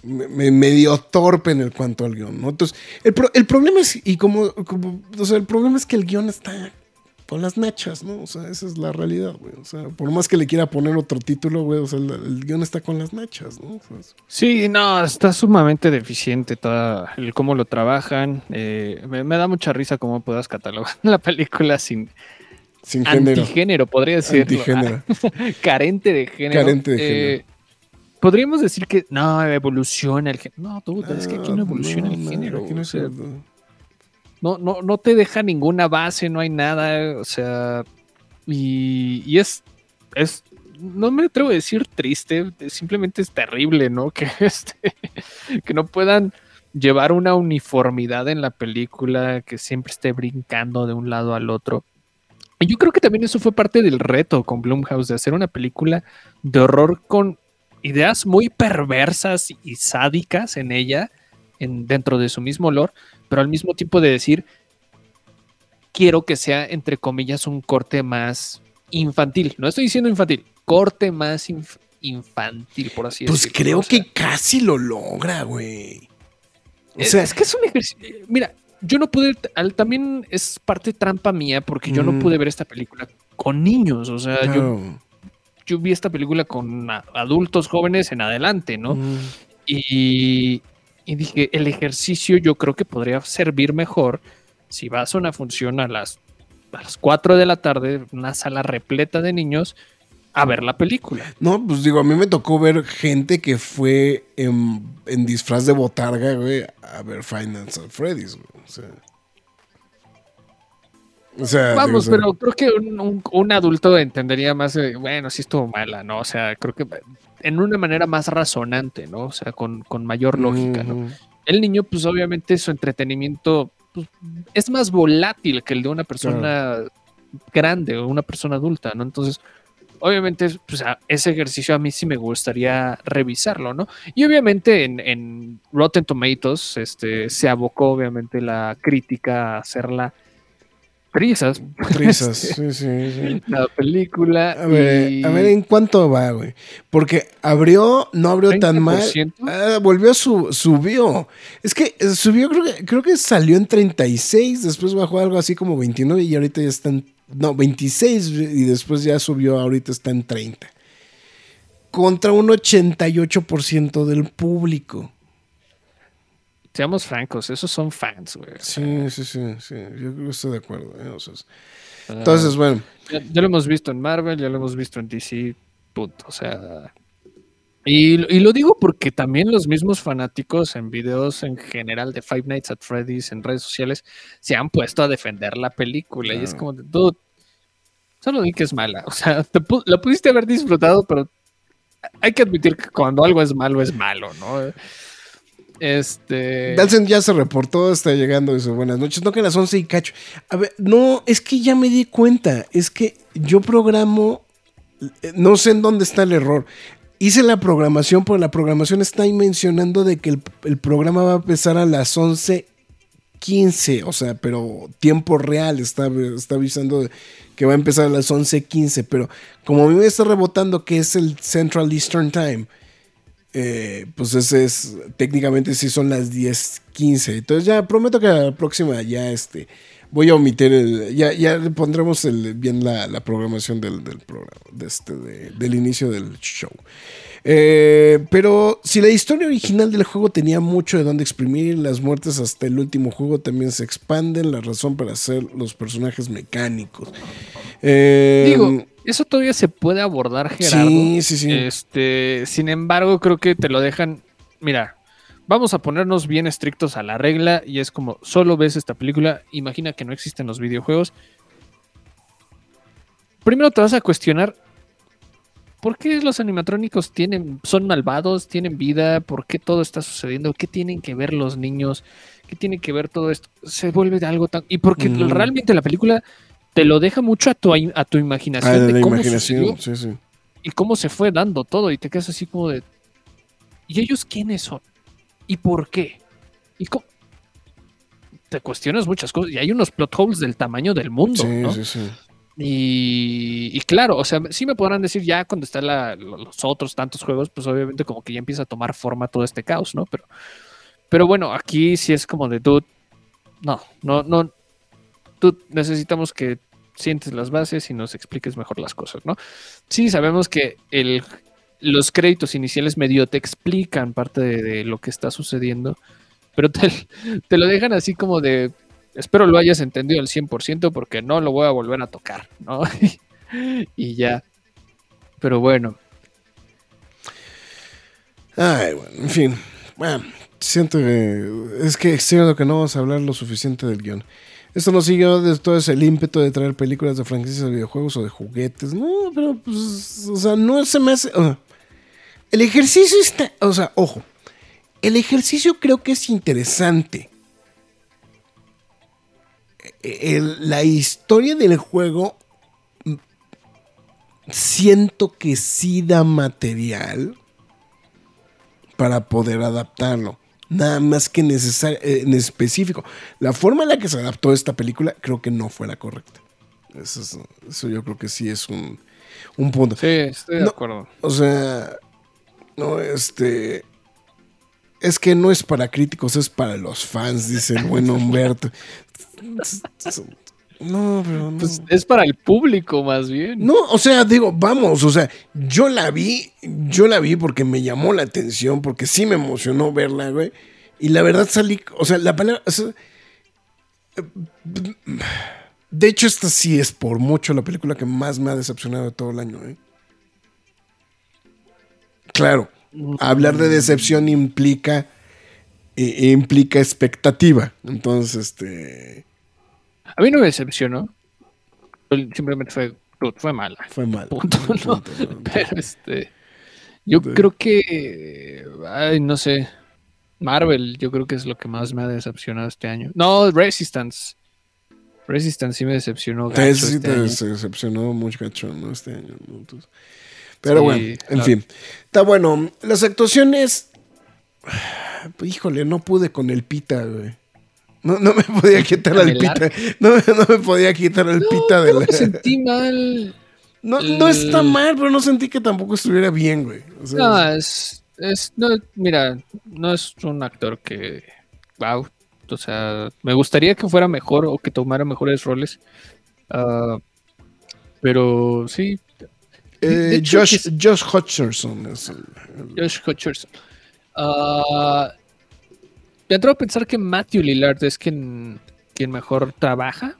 me- me- medio torpe en el cuanto al guion, ¿no? Entonces, el, pro- el problema es, y como, como- o sea, el problema es que el guion está con las nachas, ¿no? O sea, esa es la realidad, güey. O sea, por más que le quiera poner otro título, güey, o sea, el, el guion está con las nachas, ¿no? O sea, es- Sí, no, está sumamente deficiente toda el cómo lo trabajan. eh, me, me da mucha risa cómo puedas catalogar [laughs] la película sin sin género. antigénero, podría decirlo. Antigénero. [laughs] carente de género. Carente de Eh, género. Podríamos decir que no, evoluciona el género. No, tú, es que aquí no Ah, evoluciona el no, género. no o sea, no, no, no te deja ninguna base, no hay nada, o sea, y, y es, es, no me atrevo a decir triste, simplemente es terrible, ¿no? [laughs] Que, este, que no puedan llevar una uniformidad en la película, que siempre esté brincando de un lado al otro. Y yo creo que también eso fue parte del reto con Blumhouse, de hacer una película de horror con ideas muy perversas y sádicas en ella, en, dentro de su mismo olor, pero al mismo tiempo de decir, quiero que sea, entre comillas, un corte más infantil. No estoy diciendo infantil, corte más inf- infantil, por así Pues decirlo. creo O sea, que casi lo logra, güey. O sea, es que es un ejercicio. Mira, yo no pude, también es parte trampa mía porque yo no pude ver esta película con niños. O sea, yo. Yo vi esta película con adultos jóvenes en adelante, ¿no? Mm. Y, y dije, el ejercicio yo creo que podría servir mejor si vas a una función a las, a las 4 de la tarde, una sala repleta de niños, a ver la película. No, pues digo, a mí me tocó ver gente que fue en, en disfraz de botarga, güey, a ver Finance at Freddy's, güey. O sea. O sea, digo, Vamos, pero creo que un, un- un adulto entendería más, eh, bueno, sí estuvo mala, ¿no? O sea, creo que en una manera más razonante, ¿no? O sea, con, con mayor lógica, ¿no? El niño, pues obviamente su entretenimiento pues, es más volátil que el de una persona grande o una persona adulta, ¿no? Entonces, obviamente, pues, a- ese ejercicio a mí sí me gustaría revisarlo, ¿no? Y obviamente en, en Rotten Tomatoes este, se abocó obviamente la crítica a hacerla [laughs] sí, sí, sí. la película. A ver, y a ver en cuánto va, güey. Porque abrió, no abrió tan mal. 30%. Ah, volvió, su, subió. Es que eh, subió, creo que, creo que salió en 36, después bajó algo así como 29 y ahorita ya está en, no, 26 y después ya subió, ahorita está en 30. Contra un 88% del público. Seamos francos, esos son fans, güey. Sí, sí, sí, sí, yo estoy de acuerdo. eh, o sea, Ah, entonces, bueno, Ya, ya lo hemos visto en Marvel, ya lo hemos visto en DC, punto. O sea. Y, y lo digo porque también los mismos fanáticos en videos en general de Five Nights at Freddy's en redes sociales se han puesto a defender la película. Y es Claro. como, de, dude, solo di que es mala. O sea, te la pudiste haber disfrutado, pero hay que admitir que cuando algo es malo, es malo, ¿no? Este. Dalsen ya se reportó, está llegando, dice buenas noches. No que a las 11 y cacho. A ver, no, es que ya me di cuenta. Es que yo programo, eh, no sé en dónde está el error. Hice la programación, pero la programación está ahí mencionando de que el, programa va a empezar a las 11.15, o sea, pero tiempo real, está, está avisando que va a empezar a las 11.15, pero como a mí me está rebotando que es el Central Eastern Time, eh, pues ese es, técnicamente sí son las 10.15. Entonces ya prometo que la próxima ya este, voy a omitir el, ya, ya pondremos bien la, programación del, programa, de este, de- del inicio del show. Eh, pero si la historia original del juego tenía mucho de dónde exprimir, las muertes hasta el último juego también se expanden, la razón para hacer los personajes mecánicos. Eh, Digo, eso todavía se puede abordar, Gerardo. sí, sí, sí. Este, sin embargo, creo que te lo dejan. Mira, vamos a ponernos bien estrictos a la regla y es como solo ves esta película, imagina que no existen los videojuegos. Primero te vas a cuestionar ¿por qué los animatrónicos tienen, son malvados, tienen vida? ¿Por qué todo está sucediendo? ¿Qué tienen que ver los niños? ¿Qué tiene que ver todo esto? Se vuelve de algo tan... Y porque Mm. realmente la película te lo deja mucho a tu, a tu imaginación Ah, de de la cómo imaginación, sucedió sí, sí. y cómo se fue dando todo y te quedas así como de ¿y ellos quiénes son? ¿y por qué? ¿y cómo? te cuestionas muchas cosas y hay unos plot holes del tamaño del mundo Sí, ¿no? sí, sí. Y, y claro, o sea, sí me podrán decir ya cuando están los otros tantos juegos, pues obviamente como que ya empieza a tomar forma todo este caos, ¿no? Pero, pero bueno, aquí sí es como de dude. No, no, no. Tú necesitamos que sientes las bases y nos expliques mejor las cosas, ¿no? Sí, sabemos que el, los créditos iniciales medio te explican parte de, lo que está sucediendo, pero te, [laughs] te, lo dejan así como de, espero lo hayas entendido al 100% porque no lo voy a volver a tocar, ¿no? [laughs] y ya. Pero bueno. Ay, bueno, en fin. Bueno, siento que es que siento que no vamos a hablar lo suficiente del guion. Esto no siguió todo ese ímpetu de traer películas de franquicias de videojuegos o de juguetes. No, pero pues, o sea, no se me hace... el ejercicio está, o sea, ojo, el ejercicio creo que es interesante. la historia del juego mm, siento que sí da material para poder adaptarlo nada más que necesario, eh, en específico. La forma en la que se adaptó esta película creo que no fue la correcta. Eso, yo creo que sí es un, punto. Sí, estoy de acuerdo. O sea, no, este... Es que no es para críticos, es para los fans, dice el buen [laughs] Humberto. [laughs] No, pero no. Pues es para el público más bien. No, o sea, digo, vamos, o sea, yo la vi, yo la vi porque me llamó la atención, porque sí me emocionó verla, güey. Y la verdad salí, o sea, la palabra... de hecho, esta sí es por mucho la película que más me ha decepcionado de todo el año, ¿eh? Claro, hablar de decepción implica implica expectativa. Entonces, este a mí no me decepcionó. Simplemente fue, fue mala. Fue mala. [laughs] Pero este. Yo creo que. Ay, no sé. Marvel, yo creo que es lo que más me ha decepcionado este año. No, Resistance. Resistance sí me decepcionó. Gacho sí, este te decepcionó mucho gacho, ¿no? Este año. pero bueno, en fin. Está bueno. Las actuaciones. [sighs] Híjole, no pude con el pita, güey. No, no me podía quitar el pita. No, no, me podía quitar el pita de la. Me sentí mal. No, no está mal, pero no sentí que tampoco estuviera bien, güey. no, es, es. No, mira, no es un actor que. Wow. O sea, me gustaría que fuera mejor o que tomara mejores roles. Uh, pero sí. Eh, Josh, Josh Hutcherson es el, Josh Hutcherson. Uh, me atrevo a pensar que Matthew Lillard es quien, quien mejor trabaja.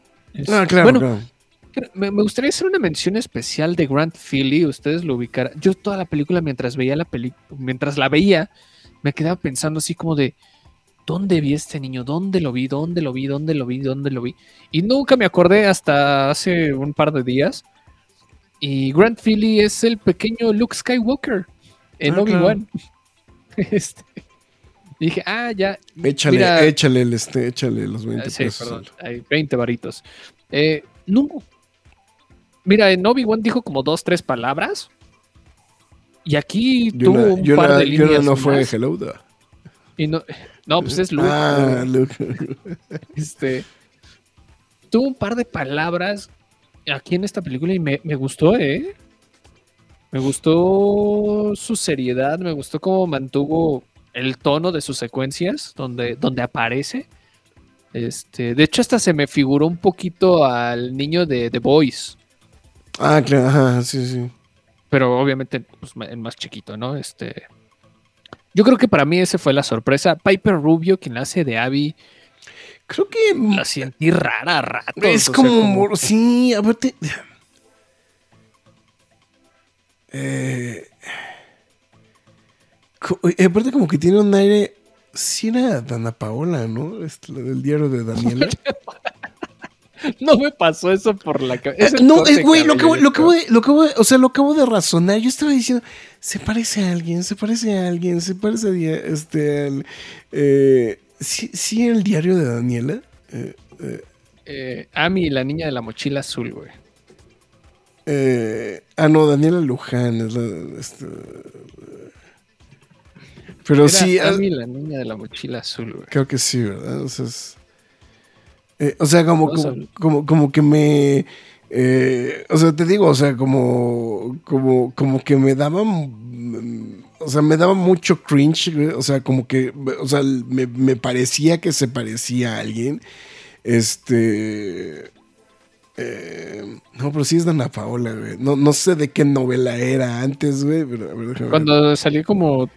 ah, claro, bueno, Me, gustaría hacer una mención especial de Grant Philly. Ustedes lo ubicarán. Yo toda la película, mientras veía la película, mientras la veía, me quedaba pensando así como de ¿dónde vi este niño? ¿Dónde lo vi? ¿Dónde lo vi? ¿Dónde lo vi? ¿Dónde lo vi? Y nunca me acordé hasta hace un par de días. Y Grant Philly es el pequeño Luke Skywalker en ah, Obi-Wan. [laughs] Este, dije, ah, ya. Échale, échale, el este, échale los 20 ah, sí, Perdón, hay 20 varitos. Eh, no. Mira, en Obi-Wan dijo como dos, tres palabras. Y aquí tuvo un par de líneas. no fue hello. Y no, no, pues es Luke. Ah, Luke. [laughs] Este. Tuvo un par de palabras aquí en esta película y me, me gustó, ¿eh? Me gustó su seriedad, me gustó cómo mantuvo el tono de sus secuencias donde, donde aparece. Este, de hecho, hasta se me figuró un poquito al niño de The Boys. Ah, claro, ajá, sí, sí. Pero obviamente pues, el más chiquito, ¿no? Este. Yo creo que para mí ese fue la sorpresa. Piper Rubio, quien hace de Abby. Creo que. La sentí rara a rato. Es como, Sí, aparte. Eh, aparte como que tiene un aire... Sí era Dana Paola, ¿no? Es del diario de Daniela. [laughs] No me pasó eso por la cabeza. No, eh, güey, lo que, lo, que voy, lo voy, o sea, lo acabo de razonar. Yo estaba diciendo, se parece a alguien, se parece a alguien, se parece a este, al, eh, sí, sí, el diario de Daniela. Eh, eh, eh Ami, la niña de la mochila azul, güey. Eh, ah, no, Daniela Luján es la, este, pero sí. A mí la niña de la mochila azul, Creo que sí, ¿verdad? O sea, eh, como, como, como, que me. Eh, o sea, te digo, o sea, como, como, como que me daba, mm, o sea, me daba mucho cringe, güey, o sea, como que, o sea, me, me parecía que se parecía a alguien. Este, eh, no, pero sí es Dana Paola, güey. No, no sé de qué novela era antes, güey, pero a ver, déjame ver. Cuando salió como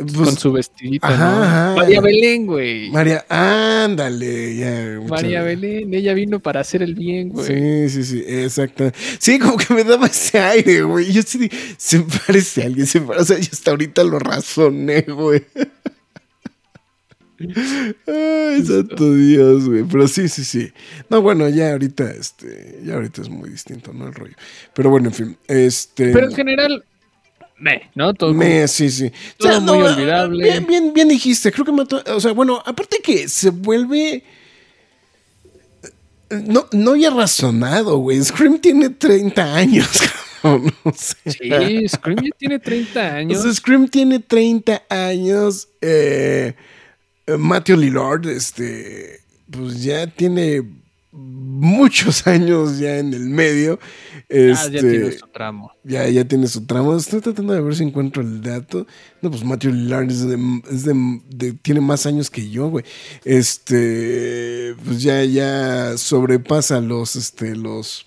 Pues, con su vestidito, ajá, ¿no? ajá. María Belén, güey. María, ándale, ya. María Belén, ella vino para hacer el bien, güey. Sí, sí, sí, exacto. Sí, como que me daba ese aire, güey. Yo sí, se parece a alguien, se pare- o sea, yo hasta ahorita lo razoné, güey. Ay, santo Dios, güey. Pero sí, sí, sí. No, bueno, ya ahorita, este, ya ahorita es muy distinto, ¿no? El rollo. Pero bueno, en fin, este. Pero en general, me, ¿no? Todo Me, sí, sí. Todo muy olvidable. Bien, bien, bien dijiste. Creo que mató. O sea, bueno, aparte que se vuelve. No, no ya razonado, güey. Scream tiene 30 años, [laughs] cabrón. O sea, Sí, Scream ya tiene 30 o años. sea, Scream tiene 30 años. eh, eh, Matthew Lillard, este. Pues ya tiene muchos [laughs] años ya en el medio. Ah, Este, ya tiene su tramo. ya, ya tiene su tramo. Estoy tratando de ver si encuentro el dato. No, pues Matthew Lillard es de, es de- de- tiene más años que yo, güey. Este, pues ya, ya sobrepasa los, este, los,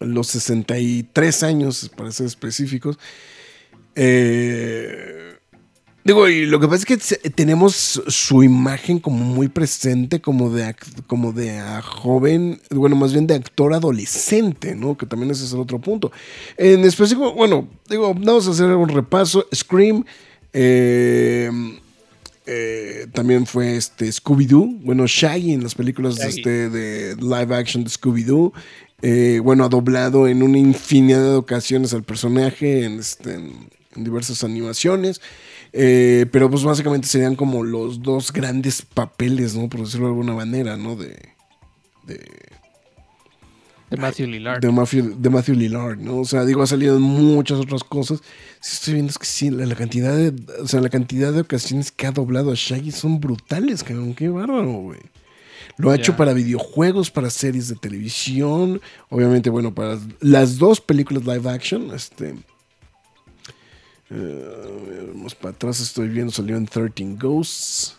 los 63 años, para ser específicos. Eh, Digo, y lo que pasa es que tenemos su imagen como muy presente, como de, como de a joven, bueno, más bien de actor adolescente, ¿no? Que también ese es el otro punto. En específico, bueno, digo, vamos a hacer un repaso. Scream, eh, eh, también fue este Scooby-Doo, bueno, Shaggy en las películas de, este, de live action de Scooby-Doo. Eh, bueno, ha doblado en una infinidad de ocasiones al personaje en, este, en- en diversas animaciones. Eh, pero pues básicamente serían como los dos grandes papeles, ¿no? Por decirlo de alguna manera, ¿no? De, de, De Matthew Lillard. de Matthew, de Matthew Lillard, ¿no? O sea, digo, ha salido en muchas otras cosas. Sí, estoy viendo es que sí, la, la cantidad de, o sea, la cantidad de ocasiones que ha doblado a Shaggy son brutales, cabrón. Qué bárbaro, güey. Lo ha hecho para videojuegos, para series de televisión, obviamente, bueno, para las dos películas live action, este... eh, vamos para atrás, estoy viendo, salió en 13 Ghosts,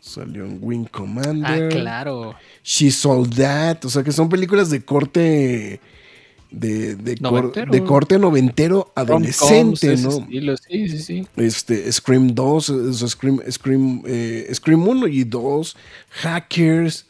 salió en Wing Ah, Commander. claro. She Sold That, o sea que son películas de corte de, de, cor- de corte noventero adolescente, ¿no? estilo, Sí, sí, sí. Este, Scream 2, o sea, Scream, Scream, eh, Scream 1 y 2, Hackers.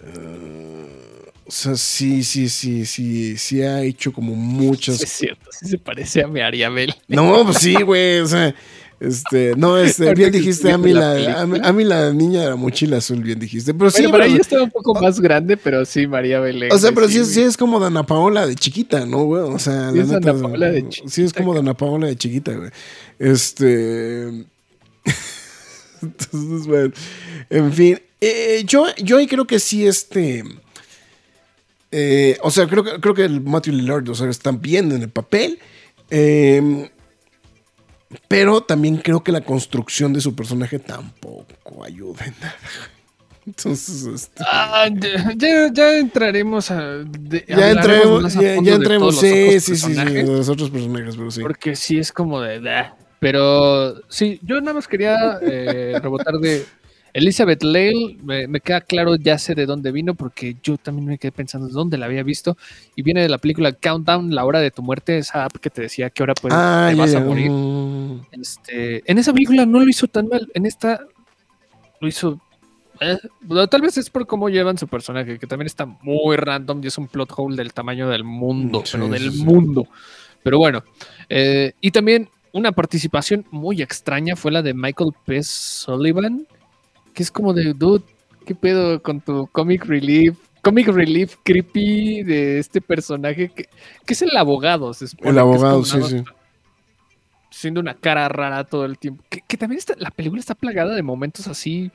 eh, o sea, sí, sí, sí, sí, sí ha hecho como muchas Es cierto, sí se parece a mi Ariabel. no, pues sí, güey. O sea, este, no, este, bien dijiste, a mí, la, la a, mí, película. a mí la niña de la mochila azul, bien dijiste. Pero sí, Bueno, para pero- ella estaba un poco más grande, pero sí, María Belén. o sea, pero sí, es- sí es como Dana Paola de chiquita, ¿no, güey? O sea, Sí la es neta, Dana Paola de Sí, es como Dana Paola de chiquita, güey. Este. [laughs] Entonces, bueno. En fin. eh, yo, yo ahí creo que sí, este. Eh, o sea, creo que, creo que el Matthew Lillard, o sea, están bien en el papel. eh, pero también creo que la construcción de su personaje tampoco ayuda en nada. [laughs] Entonces, este. Ah, ya, ya- ya entraremos a. de- Ya entremos, más a ya, ya entremos, sí, sí, sí, sí, los otros personajes, pero sí. Porque sí es como de. Pero sí, yo nada más quería eh, rebotar de. Elizabeth Lale, me, me queda claro, ya sé de dónde vino, porque yo también me quedé pensando de dónde la había visto. Y viene de la película Countdown, la hora de tu muerte, esa app que te decía qué hora pues, ah, te vas a morir. Este, en esa película no lo hizo tan mal. En esta lo hizo. eh, bueno, tal vez es por cómo llevan su personaje, que también está muy random y es un plot hole del tamaño del mundo, Sí, pero del sí. mundo. Pero bueno, eh, y también una participación muy extraña fue la de Michael P. Sullivan, que es como de, dude, ¿qué pedo con tu comic relief? Comic relief creepy de este personaje que, que es el abogado, se supone El abogado, sí, sí. siendo una cara rara todo el tiempo. Que, que también está, la película está plagada de momentos así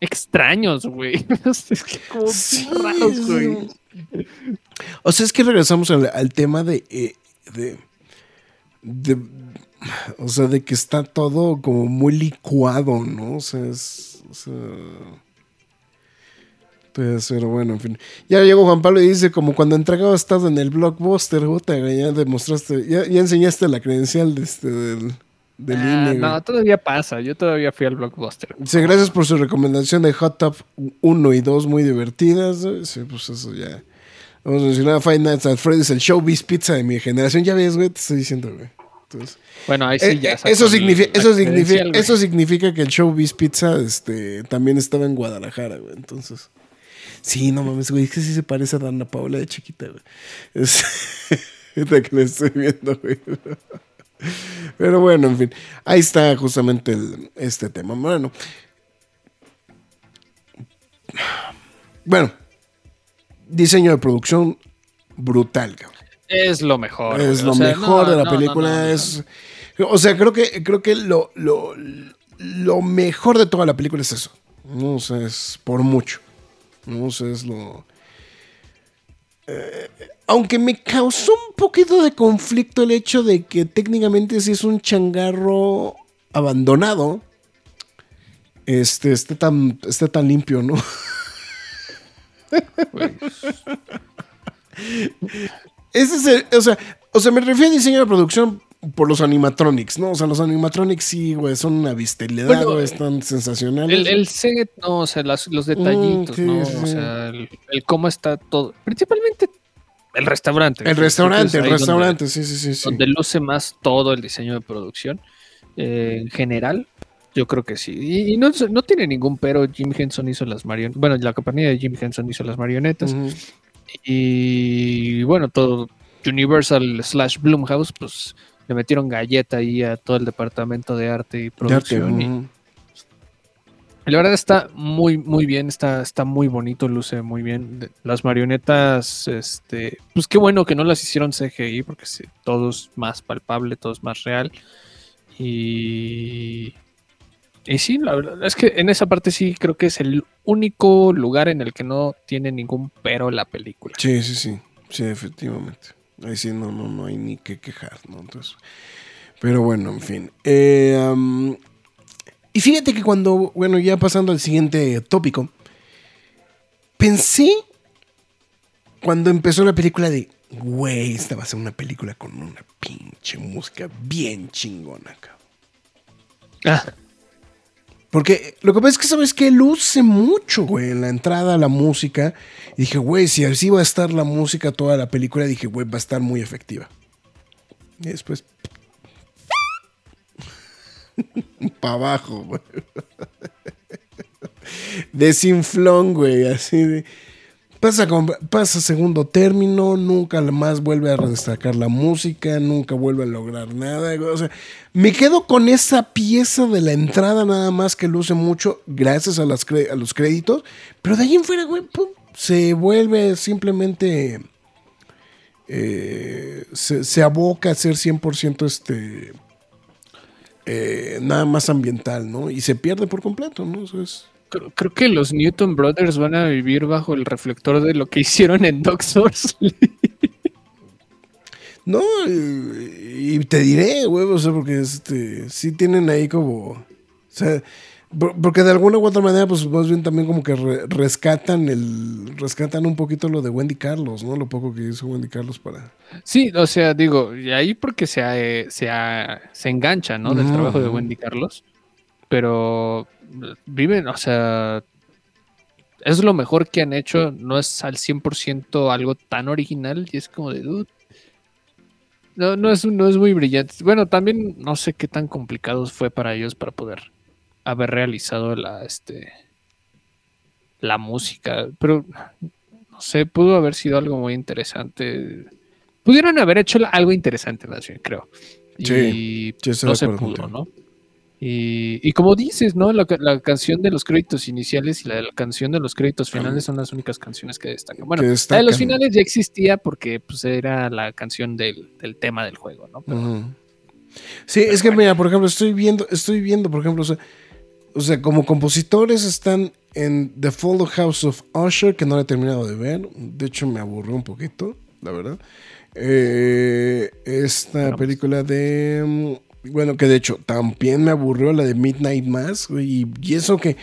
extraños, güey. [laughs] Es que como Sí, raros, güey. O sea, es que regresamos al, al tema de, eh, de, de- O sea, de que está todo como muy licuado, ¿no? O sea, es. o sea, pero bueno, en fin. Ya llegó Juan Pablo y dice, como cuando entregabas estado en el blockbuster, puta, ya demostraste, ya, ya enseñaste la credencial de este, del, del Ah, INE, no, todavía pasa. Yo todavía fui al blockbuster. Dice, gracias por su recomendación de Hot Top 1 y 2, muy divertidas. Sí, pues eso ya. Vamos a mencionar a Five Nights at Freddy's, el showbiz pizza de mi generación. Ya ves, güey, te estoy diciendo, güey. Entonces, Bueno, ahí sí eh, ya. eh, eso, significa, eso, significa, eso significa que el showbiz pizza este, también estaba en Guadalajara, güey. Entonces, sí, no mames, güey, es que sí se parece a Dana Paola de chiquita, güey. Es, [laughs] ahorita que lo estoy viendo, güey. Pero bueno, en fin, ahí está justamente el- este tema. Bueno, bueno, diseño de producción brutal, cabrón. Es lo mejor. Es güey. lo O sea, mejor no, de la no, película. no, es. O sea, creo que, creo que lo, lo, lo mejor de toda la película es eso. No o sea, es por mucho. No o sea, es lo. Eh, aunque me causó un poquito de conflicto el hecho de que técnicamente sí es un changarro abandonado. Este, esté tan, esté tan limpio, ¿no? Güey. [laughs] Ese es el- o sea, o sea, me refiero a diseño de producción por los animatronics, ¿no? O sea, los animatronics sí, güey, son una bestialidad, Bueno, güey, están sensacionales. El, el set, no, o sea, las- los detallitos, Mm, sí, ¿no? sí, O sea, el, el cómo está todo. Principalmente el restaurante. el restaurante, es el donde- restaurante, sí, sí, sí, sí. donde luce más todo el diseño de producción. Eh, en general, yo creo que sí. Y, y no, no tiene ningún pero. Jim Henson hizo las marionetas. Bueno, la compañía de Jim Henson hizo las marionetas. Y bueno, todo Universal slash Bloomhouse, pues le metieron galleta ahí a todo el departamento de arte y arte, producción. y- la verdad está muy, muy bien, está, está muy bonito, luce muy bien. Las marionetas, este, pues qué bueno que no las hicieron CGI, porque sí, todo es más palpable, todo es más real. Y, y sí, la verdad es que en esa parte sí creo que es el único lugar en el que no tiene ningún pero la película. Sí, sí, sí, sí, efectivamente. Ahí sí no, no, no hay ni que quejar, ¿no? Entonces, pero bueno, en fin. Eh, y fíjate que cuando, bueno, ya pasando al siguiente tópico, pensé cuando empezó la película de, güey, esta va a ser una película con una pinche música bien chingona, cabrón. Ah, Porque lo que pasa es que, ¿sabes que Luce mucho, güey, en la entrada, la música. Y dije, güey, si así va a estar la música toda la película, dije, güey, va a estar muy efectiva. Y después... [laughs] Para abajo, güey. [laughs] Desinflón, güey, así de... Pasa, pasa segundo término, nunca más vuelve a destacar la música, nunca vuelve a lograr nada. O sea, me quedo con esa pieza de la entrada nada más que luce mucho gracias a, los créditos, pero de ahí en fuera, güey, se vuelve simplemente... eh, se, se aboca a ser 100% este... eh, nada más ambiental, ¿no? Y se pierde por completo, ¿no? Eso es... creo, creo que los Newton Brothers van a vivir bajo el reflector de lo que [laughs] hicieron en Dog Souls. No, y, te diré, güey, o sea, porque este, sí tienen ahí como, o sea, por- porque de alguna u otra manera, pues más bien también como que re- rescatan el, rescatan un poquito lo de Wendy Carlos, ¿no? Lo poco que hizo Wendy Carlos para... Sí, o sea, digo, y ahí porque se, eh, se, a- se engancha, ¿no? Del trabajo de. Wendy Carlos. Pero viven, o sea, es lo mejor que han hecho. No es al 100% algo tan original y es como de, dude. No, no es, no es muy brillante. Bueno, también no sé qué tan complicado fue para ellos para poder haber realizado la, este, la música. Pero, no sé, pudo haber sido algo muy interesante. Pudieron haber hecho algo interesante, más bien, creo. Y Sí, no se pudo, contigo. ¿no? Y, y como dices, ¿no? La, ca- la canción de los créditos iniciales y la, de la canción de los créditos finales son las únicas canciones que destacan. Bueno, Que la de los finales ya existía porque pues, era la canción del, del tema del juego, ¿no? Pero-. Sí, es que mira, por ejemplo, estoy viendo, estoy viendo, por ejemplo, o sea, o sea, como compositores están en The Fall House of Usher, que no la he terminado de ver. De hecho, me aburrió un poquito, la verdad. Eh, esta pues. película de. Bueno, que de hecho también me aburrió la de Midnight Mass, güey, y, eso que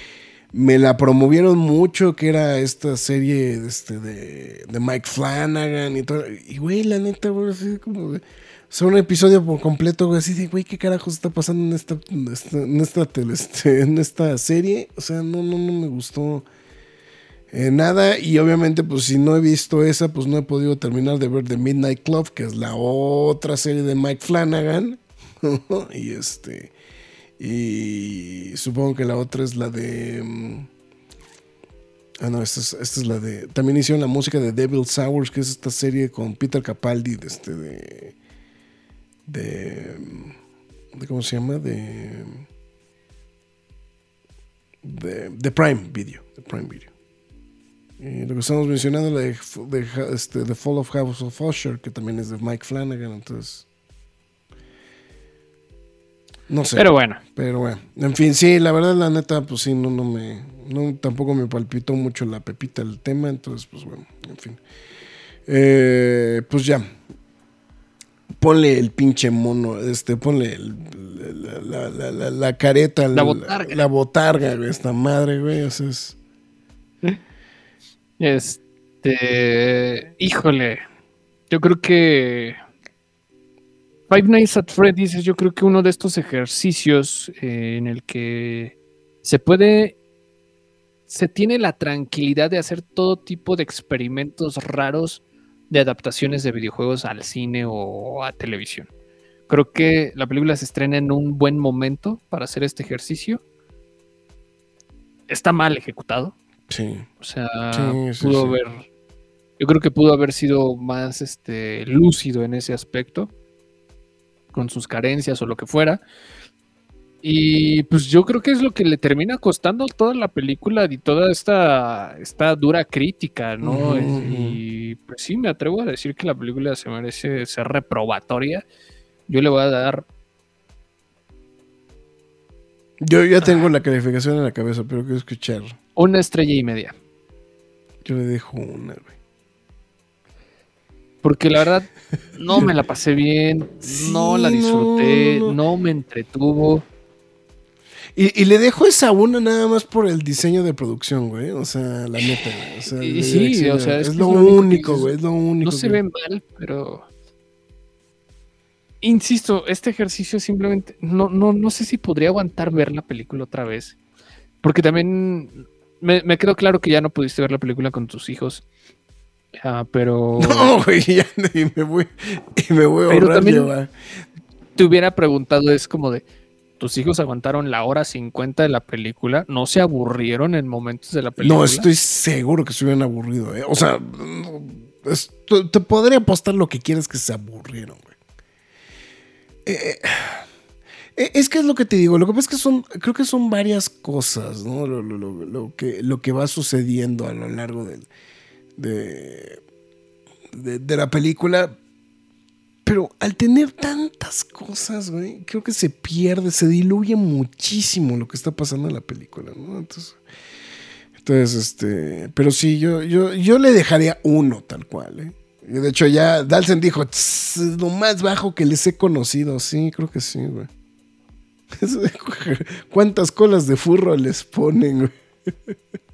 me la promovieron mucho, que era esta serie este, de, Mike Flanagan y todo. Y, güey, la neta, güey, así como de... O sea, un episodio por completo, güey, así de, güey, ¿qué carajos está pasando en esta, en esta, en esta, tele- este, en esta serie? O sea, no, no, no me gustó eh, nada. Y obviamente, pues si no he visto esa, pues no he podido terminar de ver The Midnight Club, que es la otra serie de Mike Flanagan. [laughs] y este... Y supongo que la otra es la de... mm, Ah, no, esta es, esta es la de... También hicieron la música de Devil Hours, que es esta serie con Peter Capaldi, de este, de... De... de ¿Cómo se llama? De... De, de Prime Video. De Prime Video. Y lo que estamos mencionando, la de, de, este, The Fall of House of Usher, que también es de Mike Flanagan, entonces... No sé. Pero bueno, Pero bueno, en fin, sí, la verdad, la neta, pues sí, no, no me, no, tampoco me palpitó mucho la pepita el tema, entonces, pues bueno, en fin. Eh, pues ya, ponle el pinche mono, este, ponle el- la, la- la- la- careta, La botarga. la botarga, güey, esta madre, güey, o sea, es- este. Híjole. Yo creo que. Five Nights at Freddy's es yo creo que uno de estos ejercicios eh, en el que se puede. Se tiene la tranquilidad de hacer todo tipo de experimentos raros de adaptaciones de videojuegos al cine o a televisión. Creo que la película se estrena en un buen momento para hacer este ejercicio. Está mal ejecutado. sí, O sea, Sí, sí, pudo sí. haber. Yo creo que pudo haber sido más este, lúcido en ese aspecto. Con sus carencias o lo que fuera. Y pues yo creo que es lo que le termina costando toda la película y toda esta, esta dura crítica, ¿no? Y pues sí, me atrevo a decir que la película se merece ser reprobatoria. Yo le voy a dar yo ya tengo la calificación en la cabeza, pero quiero escuchar, una estrella y media. yo le dejo una, güey. Porque la verdad no me la pasé bien, Sí, no la disfruté, no. no, me entretuvo. Y, y le dejo esa una nada más por el diseño de producción, güey. O sea, la neta, güey. O sea, Y de sí, o sea, es, lo único güey. Es lo único. No se que- ve mal, pero. Insisto, este ejercicio simplemente. No, no, no sé si podría aguantar ver la película otra vez. Porque también me, me quedó claro que ya no pudiste ver la película con tus hijos. Ah, pero [laughs] No, güey, ya y me voy, y me voy a Pero ahorrar te hubiera preguntado, es como de. ¿Tus hijos aguantaron la hora 50 de la película? ¿No se aburrieron en momentos de la película? No, estoy seguro que se hubieran aburrido, ¿eh? O sea, te, podría apostar lo que quieres que se aburrieron, güey. Eh, eh, es que es lo que te digo, lo que pasa es que son, creo que son varias cosas, ¿no? Lo, lo- lo- lo que, lo que va sucediendo a lo largo del- de, de, de la película. Pero al tener tantas cosas, güey, creo que se pierde, se diluye muchísimo lo que está pasando en la película, ¿no? Entonces, entonces este, pero sí, yo, yo, yo le dejaría uno tal cual, ¿eh? De hecho ya Dalsen dijo, "Tss, es lo más bajo que les he conocido. Sí, creo que sí, güey. [laughs] ¿Cuántas colas de furro les ponen, güey? [laughs]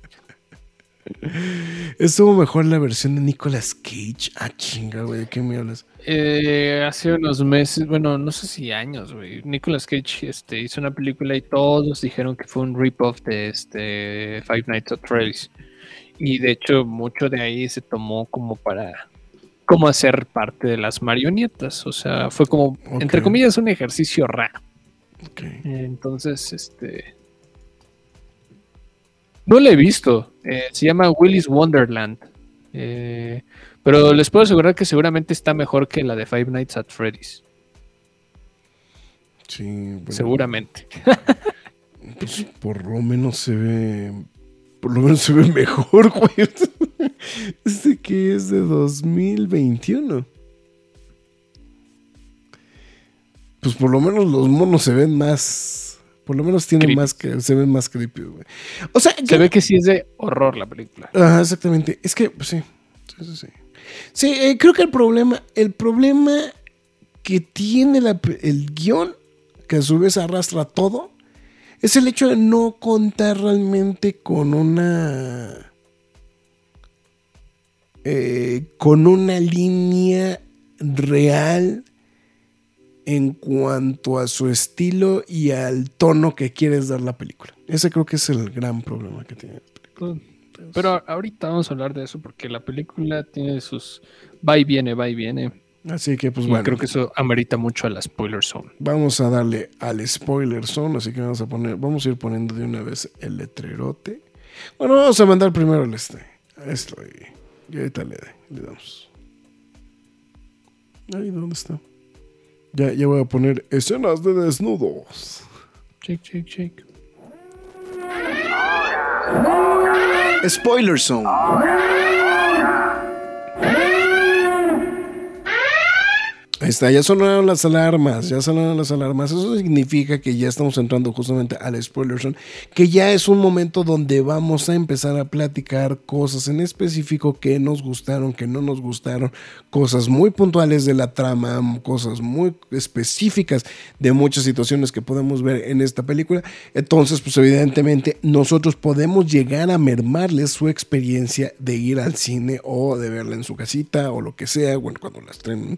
Estuvo mejor la versión de Nicolas Cage. Ah, chinga, güey, ¿de qué me hablas? Eh, hace unos meses, bueno, no sé si años, güey. Nicolas Cage este, hizo una película y todos dijeron que fue un rip-off de este Five Nights at Freddy's. Y de hecho, mucho de ahí se tomó como para como hacer parte de las marionetas. O sea, fue como, entre comillas, un ejercicio raro. Ok. Entonces, este. No la he visto. Eh, se llama Willy's Wonderland. Eh, pero les puedo asegurar que seguramente está mejor que la de Five Nights at Freddy's. Sí, bueno, Seguramente. [laughs] pues, por lo menos se ve. Por lo menos se ve mejor, [laughs] güey. Este que es de 2021. Pues por lo menos los monos se ven más. Por lo menos Creepy. más que. Se ven más creepy, güey. O sea, Se yo- ve que sí es de horror la película. Ajá, exactamente. Es que, pues sí. Sí, sí, sí. Sí, eh, creo que el problema, el problema que tiene la el guion, que a su vez arrastra todo, es el hecho de no contar realmente con una... eh, con una línea real en cuanto a su estilo y al tono que quieres dar la película. Ese creo que es el gran problema que tiene la película. Pero ahorita vamos a hablar de eso porque la película tiene sus va y viene, va y viene. Así que, pues Y bueno, creo que eso amerita mucho a la spoiler zone. vamos a darle al spoiler zone, así que vamos a poner, vamos a ir poniendo de una vez el letrerote. Bueno, vamos a mandar primero el este, a esto y, y ahorita le, le damos. Ahí, ¿dónde está? Ya, ya voy a poner escenas de desnudos. Shake, shake, shake. Spoiler Zone. Ahí está, ya sonaron las alarmas, ya sonaron las alarmas. Eso significa que ya estamos entrando justamente al spoiler zone, que ya es un momento donde vamos a empezar a platicar cosas en específico que nos gustaron, que no nos gustaron, cosas muy puntuales de la trama, cosas muy específicas de muchas situaciones que podemos ver en esta película. Entonces, pues evidentemente nosotros podemos llegar a mermarles su experiencia de ir al cine o de verla en su casita o lo que sea, bueno, cuando la estrenen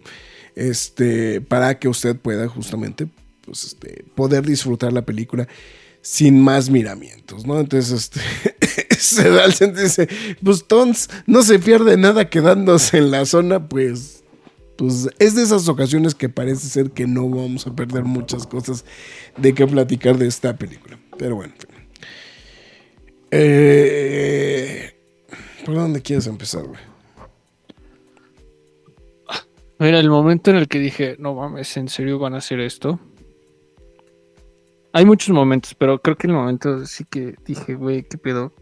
este, para que usted pueda justamente pues, este, poder disfrutar la película sin más miramientos, ¿no? Entonces, este, [laughs] se da el sentido, pues Tons no se pierde nada quedándose en la zona, pues, pues es de esas ocasiones que parece ser que no vamos a perder muchas cosas de qué platicar de esta película. Pero bueno. Eh, ¿Por dónde quieres empezar, güey? Mira, el momento en el que dije, no mames, ¿en serio van a hacer esto? Hay muchos momentos, pero creo que el momento sí que dije, güey, ¿qué pedo?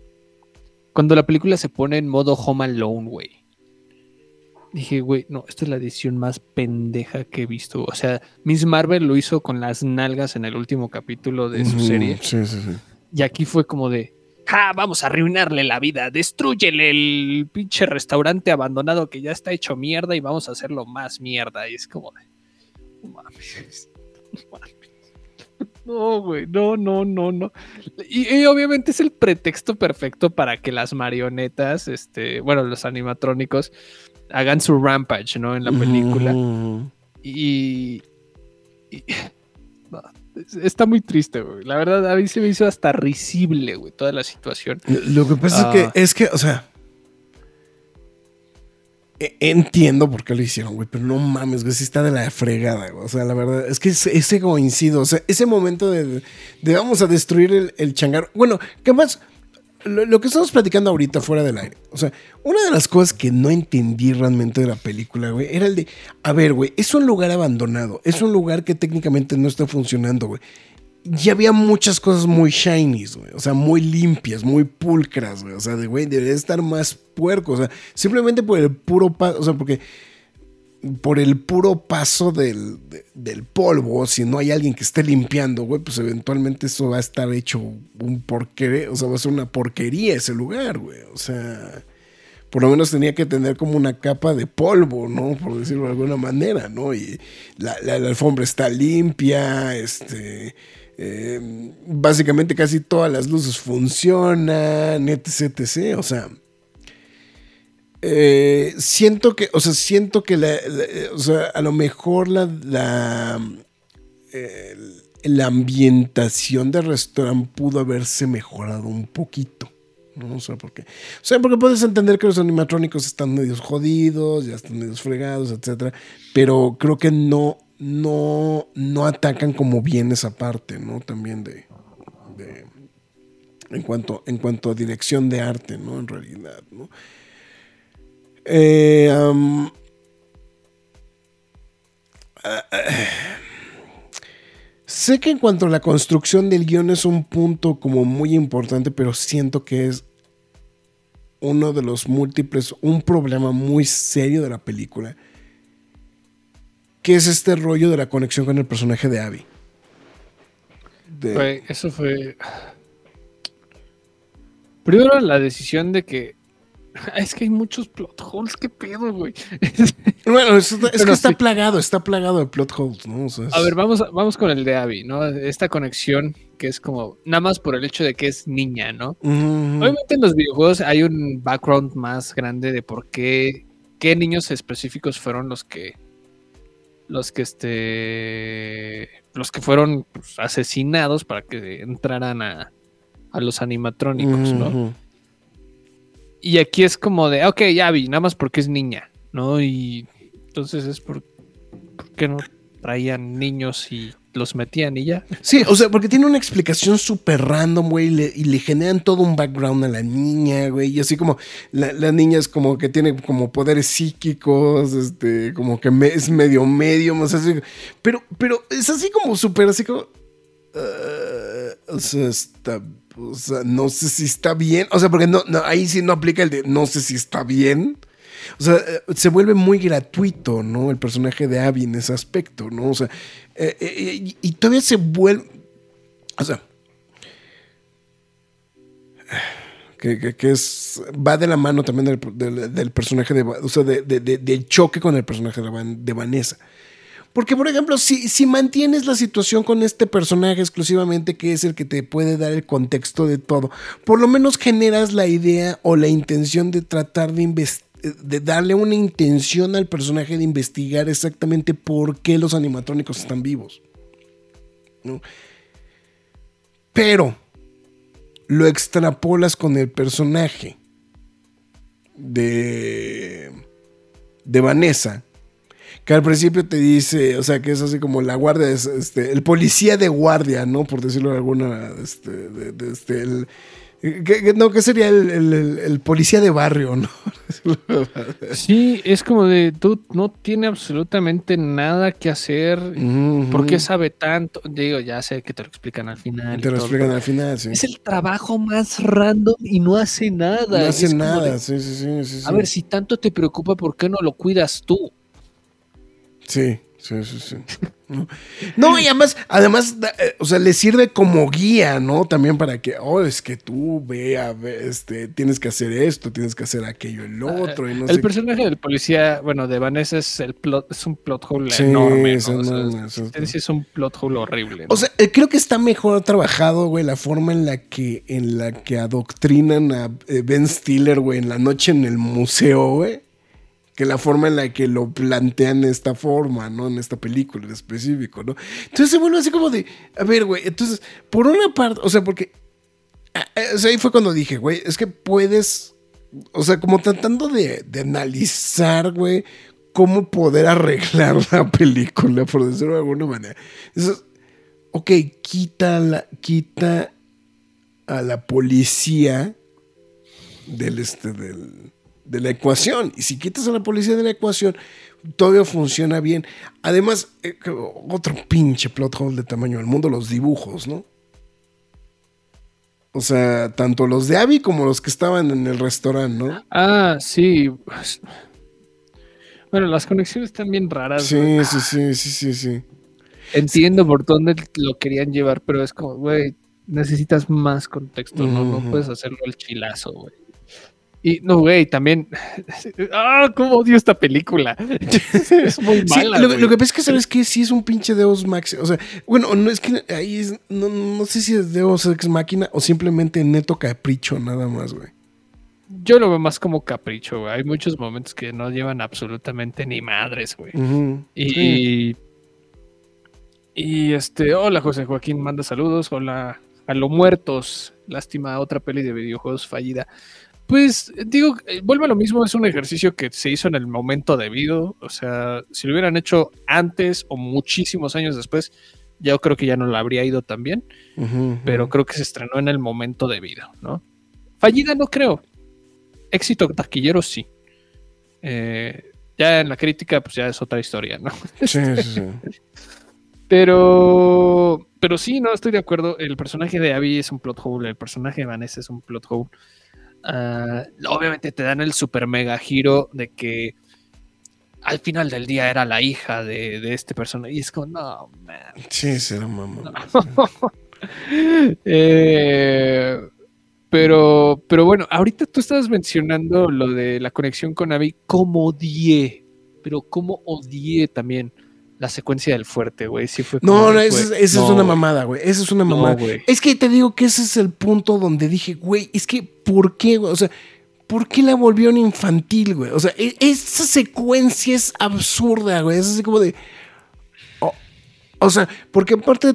Cuando la película se pone en modo Home Alone, güey. Dije, güey, no, esta es la edición más pendeja que he visto. O sea, Miss Marvel lo hizo con las nalgas en el último capítulo de su serie. Sí, sí, sí. Y aquí fue como de, ¡ja! Vamos a arruinarle la vida. Destrúyele el pinche restaurante abandonado que ya está hecho mierda y vamos a hacerlo más mierda. Y es como de, no mames. [laughs] no mames. No, güey, no, no, no, no. Y, y obviamente es el pretexto perfecto para que las marionetas, este, bueno, los animatrónicos, hagan su rampage, ¿no? En la película. Y, está muy triste, güey. La verdad, a mí se me hizo hasta risible, güey, toda la situación. Lo que pasa Ah. es que, es que, o sea. e- Entiendo por qué lo hicieron, güey, pero no mames, güey, sí está de la fregada, güey. O sea, la verdad, es que ese, ese coincido, o sea, ese momento de, de vamos a destruir el, el changarro. Bueno, ¿qué más? Lo, lo que estamos platicando ahorita fuera del aire. O sea, una de las cosas que no entendí realmente de la película, güey, era el de, a ver, güey, es un lugar abandonado, es un lugar que técnicamente no está funcionando, güey. Ya había muchas cosas muy shinies, güey. O sea, muy limpias, muy pulcras, güey. O sea, de, güey, debería estar más puerco. O sea, simplemente por el puro paso, o sea, porque por el puro paso del, de- del polvo, si no hay alguien que esté limpiando, güey, pues eventualmente eso va a estar hecho un porquería, o sea, va a ser una porquería ese lugar, güey. O sea, por lo menos tenía que tener como una capa de polvo, ¿no? Por decirlo de alguna manera, ¿no? Y la, alfombra está limpia, este... eh, básicamente casi todas las luces funcionan, etc, etc. O sea, eh, siento que, o sea, siento que la, la- o sea, a lo mejor la, la, eh, la ambientación del restaurante pudo haberse mejorado un poquito. ¿no? O sea, porque, o sea, porque puedes entender que los animatrónicos están medios jodidos, ya están medios fregados, etcétera, pero creo que no, no, no atacan como bien esa parte, ¿no? También de, de- en cuanto, en cuanto a dirección de arte, ¿no? En realidad, ¿no? Eh, sé que en cuanto a la construcción del guion es un punto como muy importante, pero siento que es uno de los múltiples, un problema muy serio de la película, que es este rollo de la conexión con el personaje de Abby. Eso fue. Primero la decisión de que [laughs] Es que hay muchos plot holes, qué pedo, güey. [laughs] Bueno, es, es que está plagado, está plagado de plot holes, ¿no? O sea, es- A ver, vamos, vamos con el de Abby, ¿no? Esta conexión que es como, nada más por el hecho de que es niña, ¿no? Obviamente en los videojuegos hay un background más grande de por qué, qué niños específicos fueron los que, los que este, los que fueron pues, asesinados para que entraran a, a los animatrónicos, ¿no? Y aquí es como de, ok, Abby, nada más porque es niña, ¿no? Y entonces es por, ¿por qué no traían niños y los metían y ya? Sí, o sea, porque tiene una explicación súper random, güey, y le, generan todo un background a la niña, güey, y así como la, niña es como que tiene como poderes psíquicos, este, como que es medio medio, más así, pero, pero es así como súper, así como, eh, o sea, está, o sea, no sé si está bien, o sea, porque no, no, ahí sí no aplica el de no sé si está bien. O sea, eh, se vuelve muy gratuito, ¿no? El personaje de Abby en ese aspecto, ¿no? O sea, eh, eh, y, todavía se vuelve. O sea. Que, es. Va de la mano también del, personaje de. O sea, de- de- de- del choque con el personaje de Vanessa. Porque, por ejemplo, si, si mantienes la situación con este personaje exclusivamente, que es el que te puede dar el contexto de todo, por lo menos generas la idea o la intención de tratar de investigar de darle una intención al personaje de investigar exactamente por qué los animatrónicos están vivos. ¿no? Pero lo extrapolas con el personaje de, de Vanessa, que al principio te dice, o sea, que es así como la guardia, es, este, el policía de guardia, ¿no? Por decirlo de alguna, este, de- de- este, el- que- que- no, que sería el, el- el- el policía de barrio, ¿no? [laughs] Sí, es como de, tú no tiene absolutamente nada que hacer. ¿Por qué sabe tanto? Digo, ya sé que te lo explican al final. Te lo todo, explican al final, sí. Es el trabajo más random y no hace nada. No hace Es nada, de, sí, sí, sí, sí, A sí. ver, si tanto te preocupa, ¿por qué no lo cuidas tú? Sí, sí, sí, sí. [laughs] No, y además, además, eh, o sea, le sirve como guía, ¿no? También para que, oh, es que tú vea, este, tienes que hacer esto, tienes que hacer aquello, el otro, y no el sé personaje del policía, bueno, de Vanessa es el plot, es un plot hole Sí, enorme. es ¿no? O sea, enorme, es- es un plot hole horrible. O sea, eh, creo que está mejor trabajado, güey, la forma en la que, en la que adoctrinan a eh, Ben Stiller, güey, en la noche en el museo, güey. Que la forma en la que lo plantean de esta forma, ¿no? En esta película en específico, ¿no? Entonces se vuelve así como de, a ver, güey, entonces, por una parte, o sea, porque, ah, ah, o sea, ahí fue cuando dije, güey, es que puedes, o sea, como tratando de, de analizar, güey, cómo poder arreglar [laughs] la película, por decirlo de alguna manera. Entonces, ok, quita, la, quita a la policía del, este, del, de la ecuación. Y si quitas a la policía de la ecuación, todavía funciona bien. Además, eh, otro pinche plot hole de tamaño del mundo, los dibujos, ¿no? O sea, tanto los de Abby como los que estaban en el restaurante, ¿no? Ah, sí. Bueno, las conexiones están bien raras. Sí, sí, sí, sí, sí, sí. Entiendo por dónde lo querían llevar, pero es como, güey, necesitas más contexto, ¿no? No puedes hacerlo al chilazo, güey. Y no, güey, también. [laughs] ¡Ah! ¿Cómo odio esta película? [laughs] es muy Sí, mala. lo, güey. lo que pasa es que sabes que sí es un pinche Deus Max. O sea, bueno, no es que ahí es- no, no sé si es Deus Ex Máquina o simplemente neto capricho, nada más, güey. Yo lo veo más como capricho, güey. Hay muchos momentos que no llevan absolutamente ni madres, güey. Y, Sí. y este, hola José Joaquín, manda saludos. Hola a los muertos. Lástima, otra peli de videojuegos fallida. Pues digo, eh, vuelve a lo mismo, es un ejercicio que se hizo en el momento debido. O sea, si lo hubieran hecho antes o muchísimos años después, yo creo que ya no lo habría ido tan bien, pero creo que se estrenó en el momento debido, ¿no? Fallida no creo. Éxito taquillero sí. Eh, ya en la crítica, pues ya es otra historia, ¿no? Sí, sí, sí. [laughs] Pero, pero sí, no estoy de acuerdo. El personaje de Abby es un plot hole, el personaje de Vanessa es un plot hole. Ah, obviamente te dan el super mega giro de que al final del día era la hija de, de este personaje. Y es como, no, man. Sí, será mamá. [laughs] Eh, Pero, pero bueno, ahorita tú estabas mencionando lo de la conexión con Abby, como odié, pero como odié también la secuencia del fuerte, güey. Sí fue como No, no, esa, es- no, una mamada, güey. Esa es una no, mamada. güey. es que te digo que ese es el punto donde dije, güey, es que, ¿por qué, güey? O sea, ¿por qué la volvieron infantil, güey? O sea, e- esa secuencia es absurda, güey. Es así como de. O sea, porque aparte,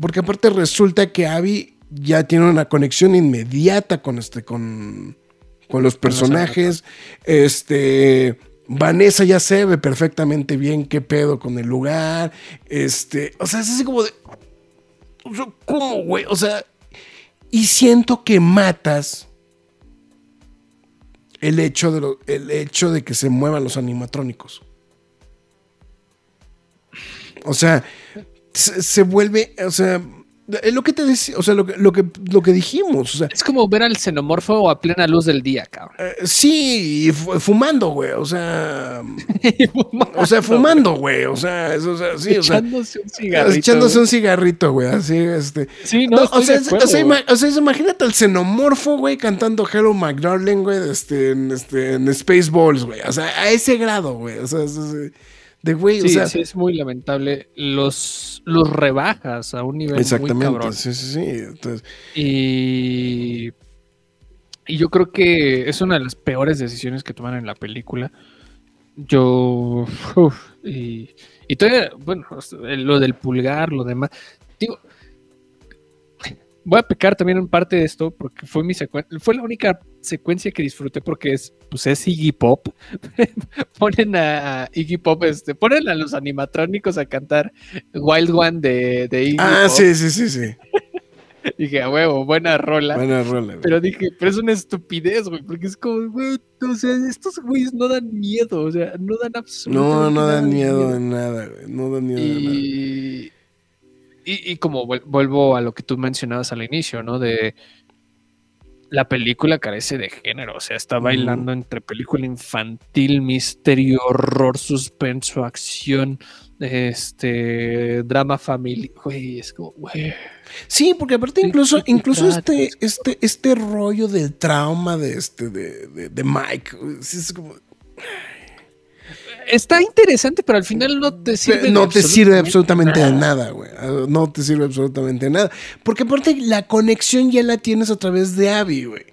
porque aparte resulta que Abby ya tiene una conexión inmediata con este, con, con los personajes. Este. Vanessa ya sabe perfectamente bien qué pedo con el lugar. Este. O sea, es así como de. ¿cómo, güey? O sea. Y siento que matas el hecho de, lo- el hecho de que se muevan los animatrónicos. O sea, se, se vuelve, o sea, lo que te decía, o sea, lo que, lo que, lo que dijimos, o sea, Es como ver al xenomorfo a plena luz del día, cabrón. eh, sí, fumando, güey, o sea, o sea, fumando, güey, o sea, eso, o sea, sí, o sea, Echándose un cigarrito. echándose un cigarrito, güey, así, este. Sí, no, No, o, sea, es- acuerdo, o sea, güey. ima- o sea, es- imagínate al xenomorfo, güey, cantando Hello McDarling, güey, este, en, este, en Spaceballs, güey. O sea, a ese grado, güey. O sea, es- es- de güey, Sí, o sea. sí, es muy lamentable. Los, los rebajas a un nivel muy exactamente. cabrón. Sí, sí, sí. Entonces, Y, y yo creo que es una de las peores decisiones que toman en la película. Yo. uf, y, y todavía, bueno, lo del pulgar, lo demás. Digo, voy a pecar también en parte de esto porque fue mi secuen- fue la única secuencia que disfruté porque es, pues es Iggy Pop. [laughs] ponen a, a Iggy Pop, este, ponen a los animatrónicos a cantar Wild One de, de Iggy ah, Pop. sí, sí, sí, sí. [laughs] Dije, a huevo, buena rola. Buena rola, güey. Pero dije, pero es una estupidez, güey, porque es como, güey, o sea, estos güeyes no dan miedo, o sea, no dan absolutamente No, no dan de miedo de nada, güey. No dan miedo de nada. Y, como vuel- vuelvo a lo que tú mencionabas al inicio, ¿no? De la película carece de género, o sea, está bailando entre película infantil, misterio, horror, suspenso, acción, este, drama familiar, güey, es como, güey. Sí, porque aparte ¿De incluso, incluso este, este, este rollo del trauma de este, de, de, de Mike. es como, Está interesante, pero al final no te sirve. no te sirve absolutamente de nada, güey. No te sirve absolutamente de nada. Porque aparte la conexión ya la tienes a través de Abby, güey.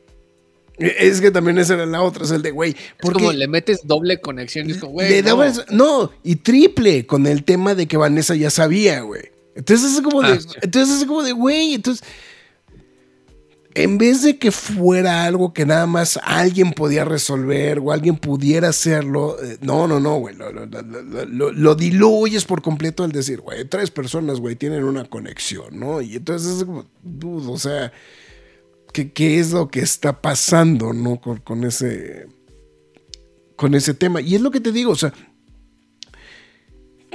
E- Es que también esa era la otra, es el de, güey. Es como le metes doble conexión. Es como, güey. no. y triple con el tema de que Vanessa ya sabía, güey. Entonces es como de, Ah, sí. entonces es como de, güey, entonces en vez de que fuera algo que nada más alguien podía resolver o alguien pudiera hacerlo, eh, no, no, no, güey, lo, diluyes por completo al decir, güey, tres personas, güey, tienen una conexión, ¿no? Y entonces es como, o sea, ¿qué, qué es lo que está pasando, ¿no? Con, con ese, con ese tema. Y es lo que te digo, o sea,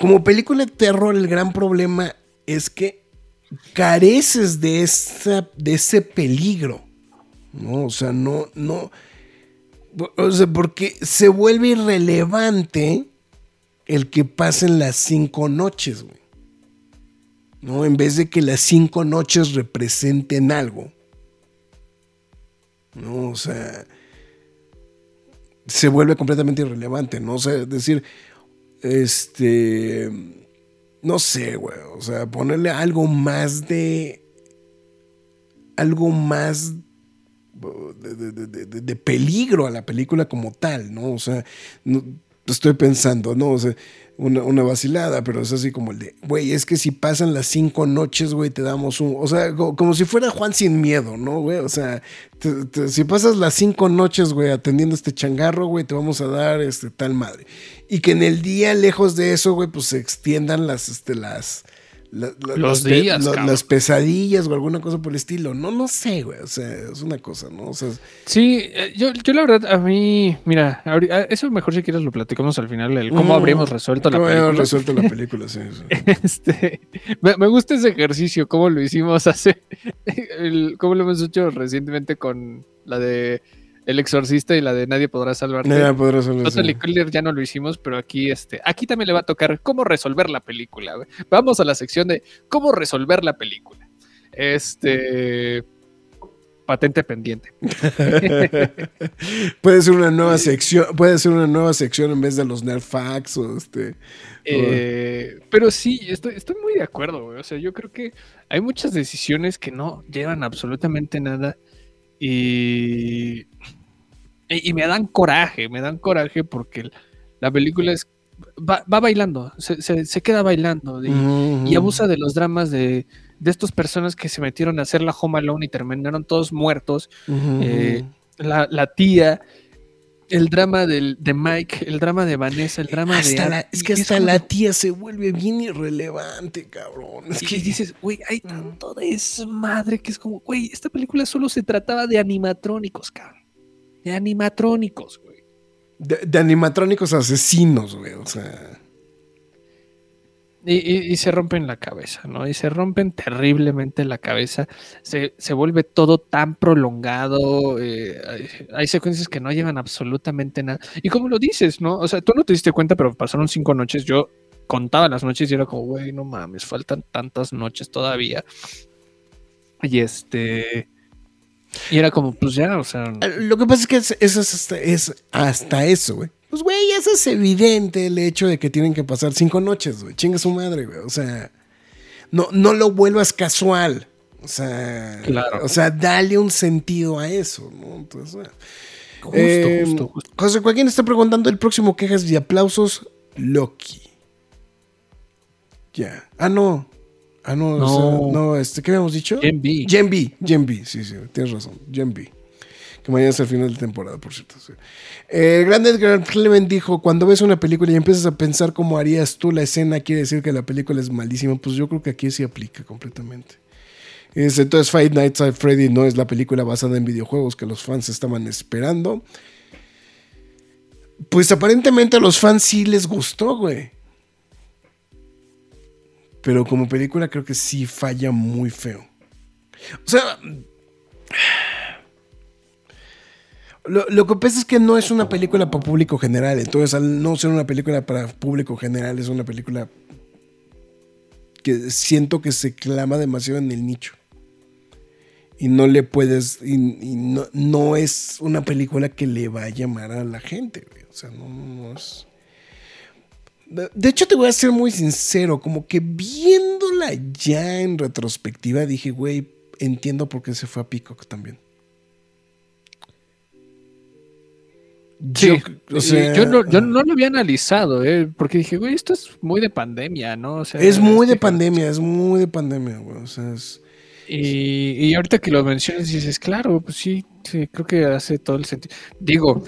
como película de terror, el gran problema es que careces de, de ese peligro. ¿no? O sea, no, no. O sea, porque se vuelve irrelevante el que pasen las cinco noches, güey. ¿No? En vez de que las cinco noches representen algo. ¿No? O sea. Se vuelve completamente irrelevante, ¿no? O sea, es decir, este. No sé, güey. O sea, ponerle algo más de. Algo más. De, de- de- de- peligro a la película como tal, ¿no? O sea, estoy pensando, ¿no? O sea, una, una vacilada, pero es así como el de, güey, es que si pasan las cinco noches, güey, te damos un. O sea, co- como, si fuera Juan sin miedo, ¿no, güey? O sea, si pasas las cinco noches, güey, atendiendo este changarro, güey, te vamos a dar este tal madre. Y que en el día, lejos de eso, güey, pues se extiendan las, este, las. la- la- Los las pe- días, la- las pesadillas o alguna cosa por el estilo. No, no sé, güey. O sea, es una cosa, ¿no? O sea, Sí, eh, yo, yo la verdad, a mí, mira, ahori- a- eso mejor si quieres lo platicamos al final, el cómo mm, habríamos resuelto la ¿cómo película. resuelto la película, sí. sí. [laughs] Este, me, me gusta ese ejercicio, cómo lo hicimos hace, [laughs] el- cómo lo hemos hecho recientemente con la de El Exorcista y la de Nadie podrá salvarte. Ya podrá así. Killer ya no lo hicimos, pero aquí, este, aquí también le va a tocar cómo resolver la película. güey. Vamos a la sección de cómo resolver la película. Este. patente pendiente. [laughs] puede ser una nueva sección, puede ser una nueva sección en vez de los Nerf Facts o este. Eh, pero sí, estoy, estoy muy de acuerdo, güey. O sea, yo creo que hay muchas decisiones que no llevan absolutamente nada y, y, me dan coraje, me dan coraje porque la película es va, bailando, se, queda bailando y, abusa de los dramas de, de estas personas que se metieron a hacer la Home Alone y terminaron todos muertos. Eh, la, tía, el drama del, de Mike, el drama de Vanessa, el drama de. es que hasta la tía se vuelve bien irrelevante, cabrón. Es que dices, güey, hay tanto desmadre que es como, güey, esta película solo se trataba de animatrónicos, cabrón. De animatrónicos, güey. De, animatrónicos asesinos, güey, o sea. Y, se rompen la cabeza, ¿no? Y se rompen terriblemente la cabeza. Se, vuelve todo tan prolongado. Eh, hay, secuencias que no llevan absolutamente nada. Y como lo dices, ¿no? O sea, tú no te diste cuenta, pero pasaron cinco noches. Yo contaba las noches y era como, güey, no mames, faltan tantas noches todavía. Y este. Y era como, pues ya, o sea. Lo que pasa es que eso es, es hasta eso, güey. Pues, güey, eso es evidente el hecho de que tienen que pasar cinco noches, güey. Chinga su madre, güey. O sea, no, no lo vuelvas casual. O sea, o sea, dale un sentido a eso, ¿no? Entonces, justo, eh, justo, justo. José Joaquín está preguntando el próximo quejas y aplausos, Loki. Ya. Ah, no. Ah, no, no, no este, ¿qué habíamos dicho? Gen B. Gen B, Gen B, sí, sí, tienes razón, Gen B mañana es el final de temporada, por cierto. El gran Edgar Clement dijo, cuando ves una película y empiezas a pensar cómo harías tú la escena, quiere decir que la película es malísima. Pues yo creo que aquí sí aplica completamente. entonces Five Nights at Freddy no es la película basada en videojuegos que los fans estaban esperando. Pues aparentemente a los fans sí les gustó, güey. Pero como película creo que sí falla muy feo. O sea... Lo, que pasa es que no es una película para público general. Entonces, al no ser una película para público general, es una película que siento que se clama demasiado en el nicho. Y no le puedes. Y, no, no, es una película que le va a llamar a la gente, O sea, no, no es. De hecho, te voy a ser muy sincero, como que viéndola ya en retrospectiva, dije, güey, entiendo por qué se fue a Peacock también. Sí, yo, no, lo había analizado, ¿eh? porque dije, güey, esto es muy de pandemia, ¿no? es muy de pandemia, es muy de pandemia, güey. O sea, y, ahorita que lo mencionas, dices, claro, pues sí, sí, creo que hace todo el sentido. Digo,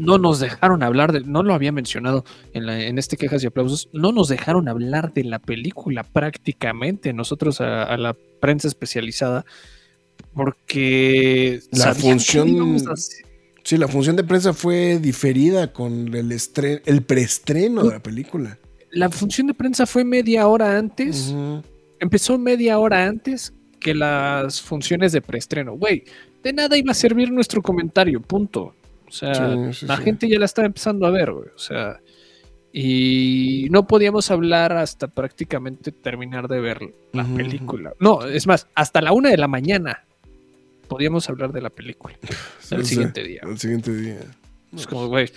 no nos dejaron hablar de, no lo había mencionado en, en este quejas y aplausos, no nos dejaron hablar de la película prácticamente, nosotros a, la prensa especializada, porque la función... Sí, la función de prensa fue diferida con el, el preestreno de la película. La función de prensa fue media hora antes. Empezó media hora antes que las funciones de preestreno. Güey, de nada iba a servir nuestro comentario, punto. O sea, la gente ya la estaba empezando a ver, güey. O sea, y no podíamos hablar hasta prácticamente terminar de ver la película. No, es más, hasta la una de la mañana podíamos hablar de la película [laughs] el siguiente día. El siguiente día. Es como, güey,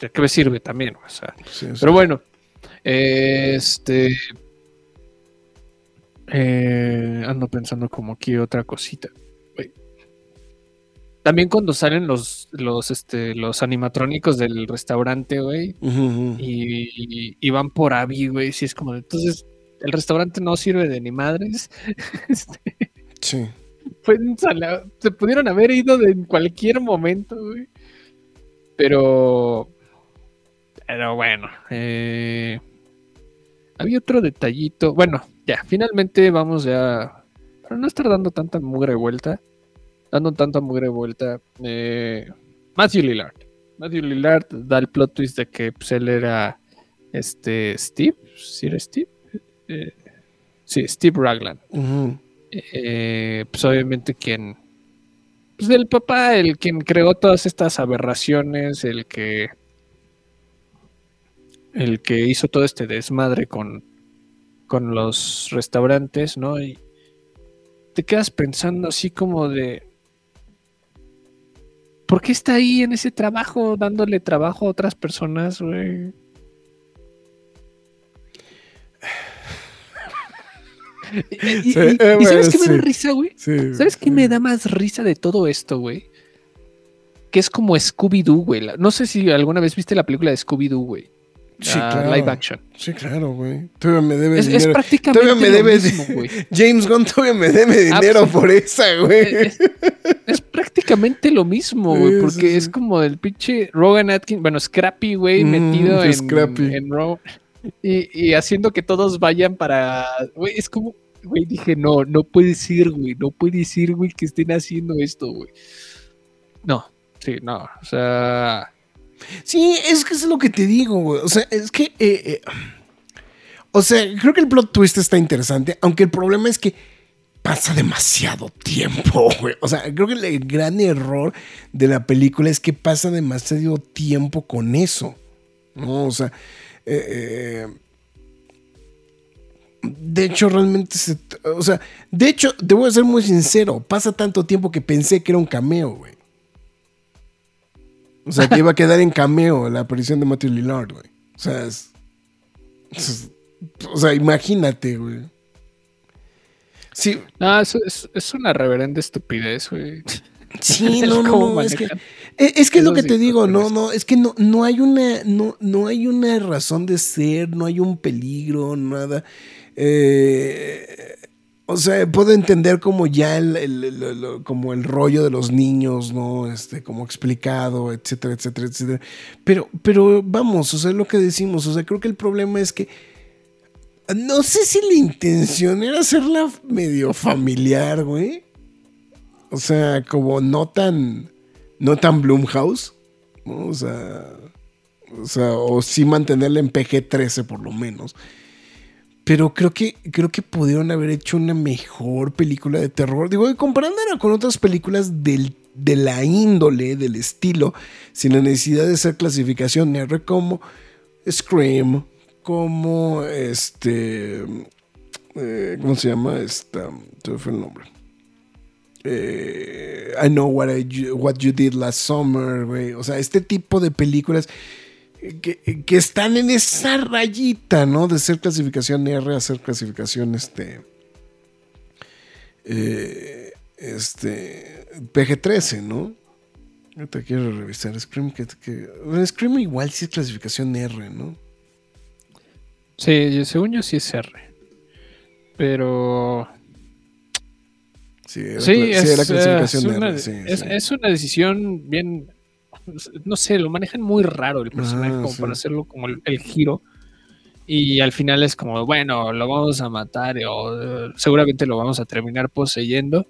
¿de qué me sirve también? O sea, pero bueno, este. Eh, ando pensando como aquí otra cosita. También cuando salen los, los, este, los animatrónicos del restaurante, güey, y, van por Abby, güey, si es como, entonces, el restaurante no sirve de ni madres. [laughs] Este, sí fue Se pudieron haber ido de en cualquier momento, güey. Pero. Pero bueno. Eh, había otro detallito. Bueno, ya, finalmente vamos ya. Para no estar dando tanta mugre vuelta. Dando tanta mugre vuelta. Eh, Matthew Lillard. Matthew Lillard da el plot twist de que pues, él era. Este. Steve. ¿Sí era Steve? Eh, sí, Steve Ragland eh, pues obviamente quien, pues el papá, el quien creó todas estas aberraciones, el que, el que hizo todo este desmadre con, con los restaurantes, ¿no? Y, te quedas pensando así como de. ¿Por qué está ahí en ese trabajo dándole trabajo a otras personas, güey? Y, y- y- Sí, y- y ¿sabes qué me da risa, güey? Sí. ¿Sabes qué me da más risa de todo esto, güey? Que es como Scooby-Doo, güey. No sé si alguna vez viste la película de Scooby-Doo, güey. Sí, La claro. Live action. Sí, claro, güey. Todavía me debe Es, es dinero. prácticamente Todavía me lo debe mismo, güey. [laughs] James Gunn todavía me debe Ah, dinero por esa, güey. Es, es prácticamente lo mismo, güey, porque sí, es como el pinche Rogan Atkins, bueno, Scrappy, güey, Mm, metido en, Scrappy. en Ro- y, y haciendo que todos vayan para, güey, es como, güey, dije, no, no puede ser, güey, no puede ser, güey, que estén haciendo esto, güey. No, sí, no, o sea, Sí, es que es lo que te digo, güey. O sea, es que. eh, eh, o sea, creo que el plot twist está interesante, aunque el problema es que pasa demasiado tiempo, [laughs] güey. O sea, creo que el gran error de la película es que pasa demasiado tiempo con eso. ¿No? O sea. eh, de hecho, realmente. O sea, de hecho, te voy a ser muy sincero. Pasa tanto tiempo que pensé que era un cameo, güey. O sea, que iba a quedar en cameo la aparición de Matthew Lillard, güey. O sea, es, es- o sea, imagínate, güey. Sí, no, es, es una reverenda estupidez, güey. [laughs] sí, [laughs] no, no, es que, manejan es, que es lo que te digo, no, no, es que no, no hay una, no, no hay una razón de ser, no hay un peligro, nada. Eh, o sea, puedo entender como ya el, como el rollo de los niños, ¿no? Este, como explicado, etcétera, etcétera, etcétera. Pero, pero vamos, o sea, es lo que decimos. O sea, creo que el problema es que no sé si la intención era hacerla medio familiar, güey. O sea, como no tan, no tan Bloomhouse, ¿no? O sea, o sea, o sí mantenerla en PG-13 por lo menos. Pero creo que, creo que pudieron haber hecho una mejor película de terror. Digo, comparándola con otras películas del, de la índole, del estilo, sin la necesidad de hacer clasificación R como Scream, como este. eh, ¿Cómo se llama? Esta. Se fue el nombre. Eh, I know what, I- what you did last summer, güey. O sea, este tipo de películas que, que están en esa rayita, ¿no? De ser clasificación R a ser clasificación este. eh, este. PG-13, ¿no? Ahorita quiero revisar. Scream, que, que- Scream igual sí es clasificación R, ¿no? Sí, yo- según yo sí es R. Pero Sí, era, sí, cla- es, sí, era clasificación es una, R. Sí, es- sí. es una decisión bien, no sé, lo manejan muy raro el personaje Ah, como sí. para hacerlo como el, el giro. Y al final es como, bueno, lo vamos a matar o seguramente lo vamos a terminar poseyendo.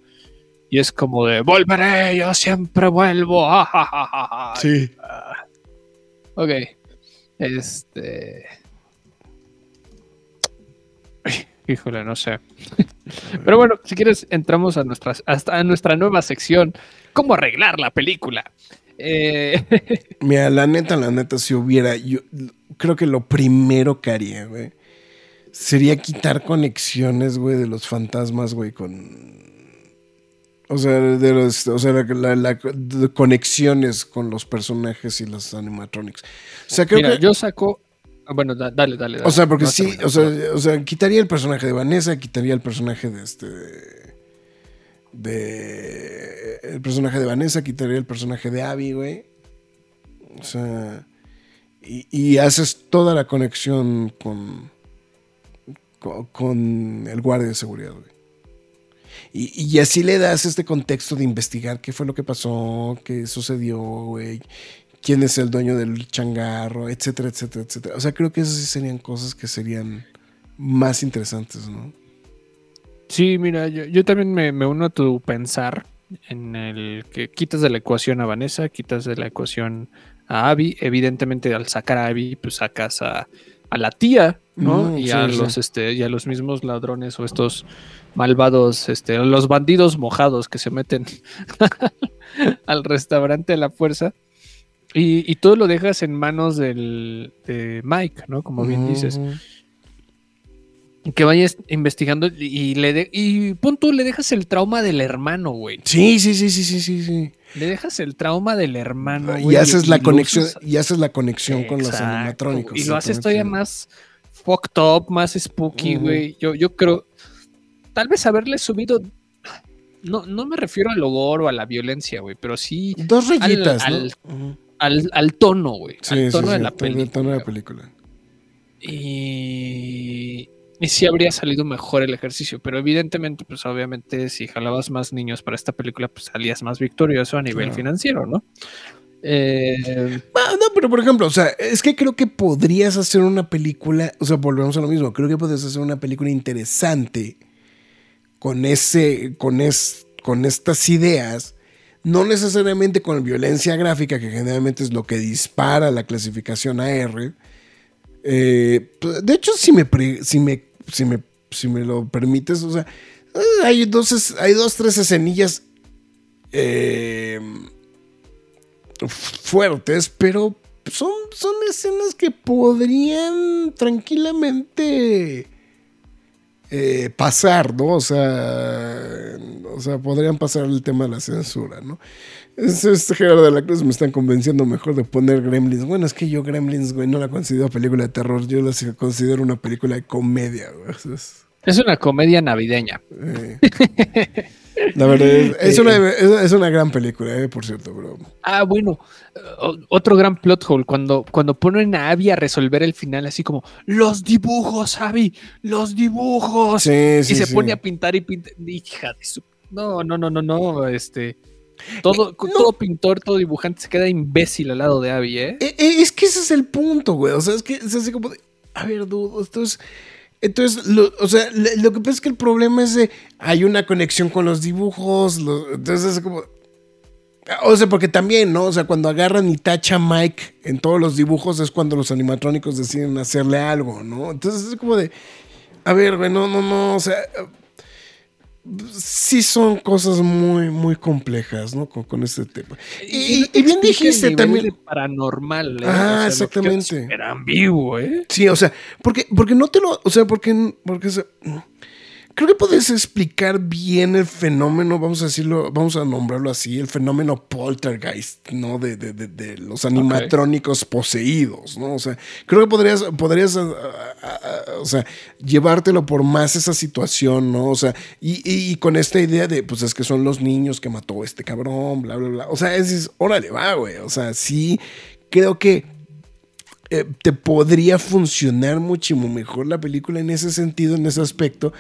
Y es como de, volveré, yo siempre vuelvo. [laughs] ah, ja, ja, ja, ja". Sí. Ok. Este. Híjole, no sé. [laughs] Pero bueno, si quieres, entramos a, nuestras, hasta a nuestra nueva sección. ¿Cómo arreglar la película? Eh, [laughs] Mira, la neta, la neta, si hubiera, yo creo que lo primero que haría, güey, sería quitar conexiones, güey, de los fantasmas, güey, con... O sea, de los, o sea, la, la- la- de conexiones con los personajes y los animatronics. O sea, creo mira, que... yo saco. ah, Bueno, da- dale, dale, dale. O sea, porque No sí, o sea, o sea, quitaría el personaje de Vanessa, quitaría el personaje de este. De. El personaje de Vanessa, quitaría el personaje de Abby, güey. O sea. Y, haces toda la conexión con, con. con el guardia de seguridad, güey. Y, y así le das este contexto de investigar qué fue lo que pasó, qué sucedió, güey quién es el dueño del changarro, etcétera, etcétera, etcétera. O sea, creo que esas sí serían cosas que serían más interesantes, ¿no? Sí, mira, yo, yo también me, me uno a tu pensar en el que quitas de la ecuación a Vanessa, quitas de la ecuación a Abby. Evidentemente, al sacar a Abby, pues sacas a, a la tía, ¿no? Mm, y, sí, a sí. los, este, y a los mismos ladrones o estos malvados, este, los bandidos mojados que se meten [laughs] al restaurante a la fuerza. Y, y todo lo dejas en manos del, de Mike, ¿no? Como bien dices. Que vayas investigando y le de- y pon tú, le dejas el trauma del hermano, güey. Sí, sí, sí, sí, sí, sí, sí. Le dejas el trauma del hermano, y güey. haces la conexión, usas- y haces la conexión con los animatrónicos. Y lo haces todavía más fucked up, más spooky, güey. Yo, yo creo, tal vez haberle subido, no, no me refiero al horror o a la violencia, güey, pero sí Dos rayitas, al- al, al tono, güey. Sí, al tono sí, de la el tono- el película. tono de la película. Y, y sí habría salido mejor el ejercicio, pero evidentemente, pues obviamente si jalabas más niños para esta película, pues salías más victorioso a nivel Claro. financiero, ¿no? Eh, Ah, no, pero por ejemplo, o sea, es que creo que podrías hacer una película, o sea, volvemos a lo mismo, creo que podrías hacer una película interesante con ese, con es, con estas ideas, no necesariamente con violencia gráfica, que generalmente es lo que dispara la clasificación AR. Eh, pues, de hecho, si me, si me, si me, si me lo permites, o sea, eh, hay dos, hay dos, tres escenillas eh, fuertes, pero son, son escenas que podrían tranquilamente eh, pasar, ¿no? O sea, o sea, podrían pasar el tema de la censura, ¿no? Es, este Gerardo de la Cruz me están convenciendo mejor de poner Gremlins. Bueno, es que yo Gremlins, güey, no la considero película de terror, yo la considero una película de comedia, güey. Es- es una comedia navideña. eh, la verdad, es, es una, es, es una gran película, eh, por cierto, bro. Ah, bueno, otro gran plot hole, cuando, cuando ponen a Abby a resolver el final, así como, los dibujos, Abby, los dibujos. Sí, y sí, se sí. pone a pintar y pintar. Hija de su. No, no, no, no, no. Este. Todo, Eh, no. todo pintor, todo dibujante se queda imbécil al lado de Abby, ¿eh? Eh, eh, es que ese es el punto, güey. O sea, es que es así como de, a ver, dude, entonces, entonces, lo, o sea, lo que pasa es que el problema es de, hay una conexión con los dibujos, lo- entonces es como, o sea, porque también, ¿no? O sea, cuando agarran y tacha Mike en todos los dibujos es cuando los animatrónicos deciden hacerle algo, ¿no? Entonces es como de, a ver, güey, no, no, no, o sea, sí son cosas muy, muy complejas, ¿no? Con, con este tema. Y, te y bien el dijiste nivel también... de paranormal, ¿eh? Ah, O sea, exactamente. súper ambiguo, ¿eh? Sí, o sea, porque, porque no te lo. O sea, porque. porque se- creo que puedes explicar bien el fenómeno, vamos a decirlo, vamos a nombrarlo así, el fenómeno poltergeist, ¿no? De, de, de, de los animatrónicos poseídos, ¿no? O sea, creo que podrías, podrías, ah, ah, ah, o sea, llevártelo por más esa situación, ¿no? O sea, y, y- con esta idea de, pues es que son los niños que mató este cabrón, bla, bla, bla. O sea, es, es órale, va, güey. O sea, sí, creo que eh, te podría funcionar muchísimo mejor la película en ese sentido, en ese aspecto.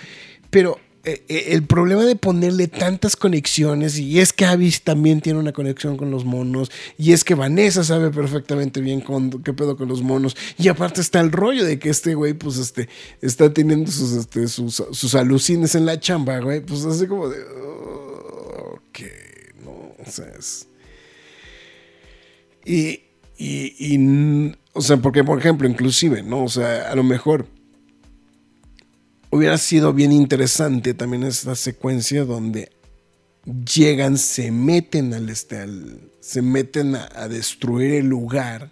Pero eh, eh, el problema de ponerle tantas conexiones, y es que Avis también tiene una conexión con los monos, y es que Vanessa sabe perfectamente bien con, qué pedo con los monos, y aparte está el rollo de que este güey, pues, este, está teniendo sus, este, sus, sus alucines en la chamba, güey, pues así como de. "Oh, ok, no, o sea, es. Y, y, o sea, porque, por ejemplo, inclusive, ¿no? O sea, a lo mejor hubiera sido bien interesante también esta secuencia donde llegan, se meten al, este, al- se meten a, destruir el lugar.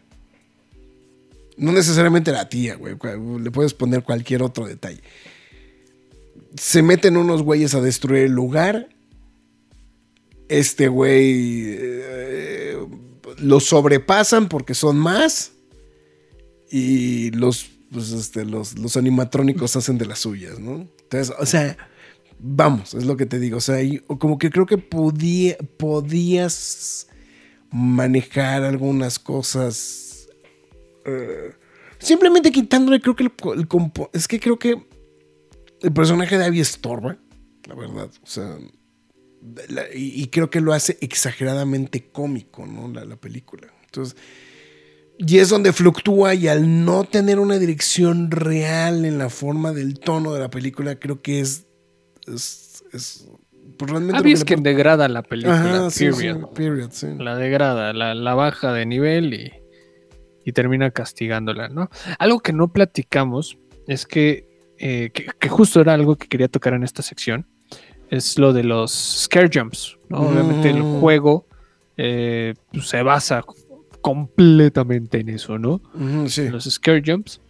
No necesariamente la tía, güey. Le puedes poner cualquier otro detalle. Se meten unos güeyes a destruir el lugar. Este güey eh, lo sobrepasan porque son más. Y los, pues, este, los, los animatrónicos hacen de las suyas, ¿no? Entonces, o sea, vamos, es lo que te digo. O sea, como que creo que podía, podías manejar algunas cosas. eh, simplemente quitándole, creo que el, compo- Es que creo que el personaje de Abby estorba, la verdad. O sea, y, y creo que lo hace exageradamente cómico, ¿no? La, la película. Entonces, y es donde fluctúa y al no tener una dirección real en la forma del tono de la película, creo que es... es, es pues, realmente es que degrada la película, Ajá, sí, sí, period. sí. La degrada, la, la baja de nivel y, y termina castigándola, ¿no? Algo que no platicamos es que, eh, que, que justo era algo que quería tocar en esta sección, es lo de los scare jumps, ¿no? Obviamente el Mm. juego eh, pues, se basa completamente en eso, ¿no? Sí. En los scare jumps.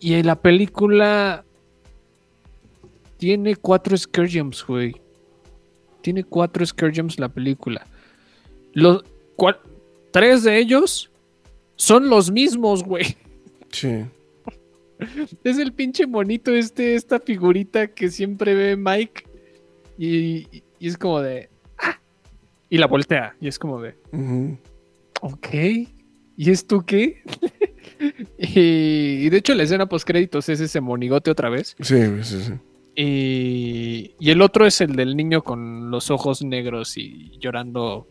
Y en la película tiene cuatro Scare Gems, güey. Tiene cuatro Scare Gems la película. Los, tres de ellos son los mismos, güey. Sí. [laughs] Es el pinche monito este, esta figurita que siempre ve Mike. Y, y es como de. "Ah", Y la voltea. Y es como de. Ok. ¿Y esto qué? [laughs] y, y de hecho, la escena post créditos es ese monigote otra vez. Sí, sí, sí. Y, y el otro es el del niño con los ojos negros y llorando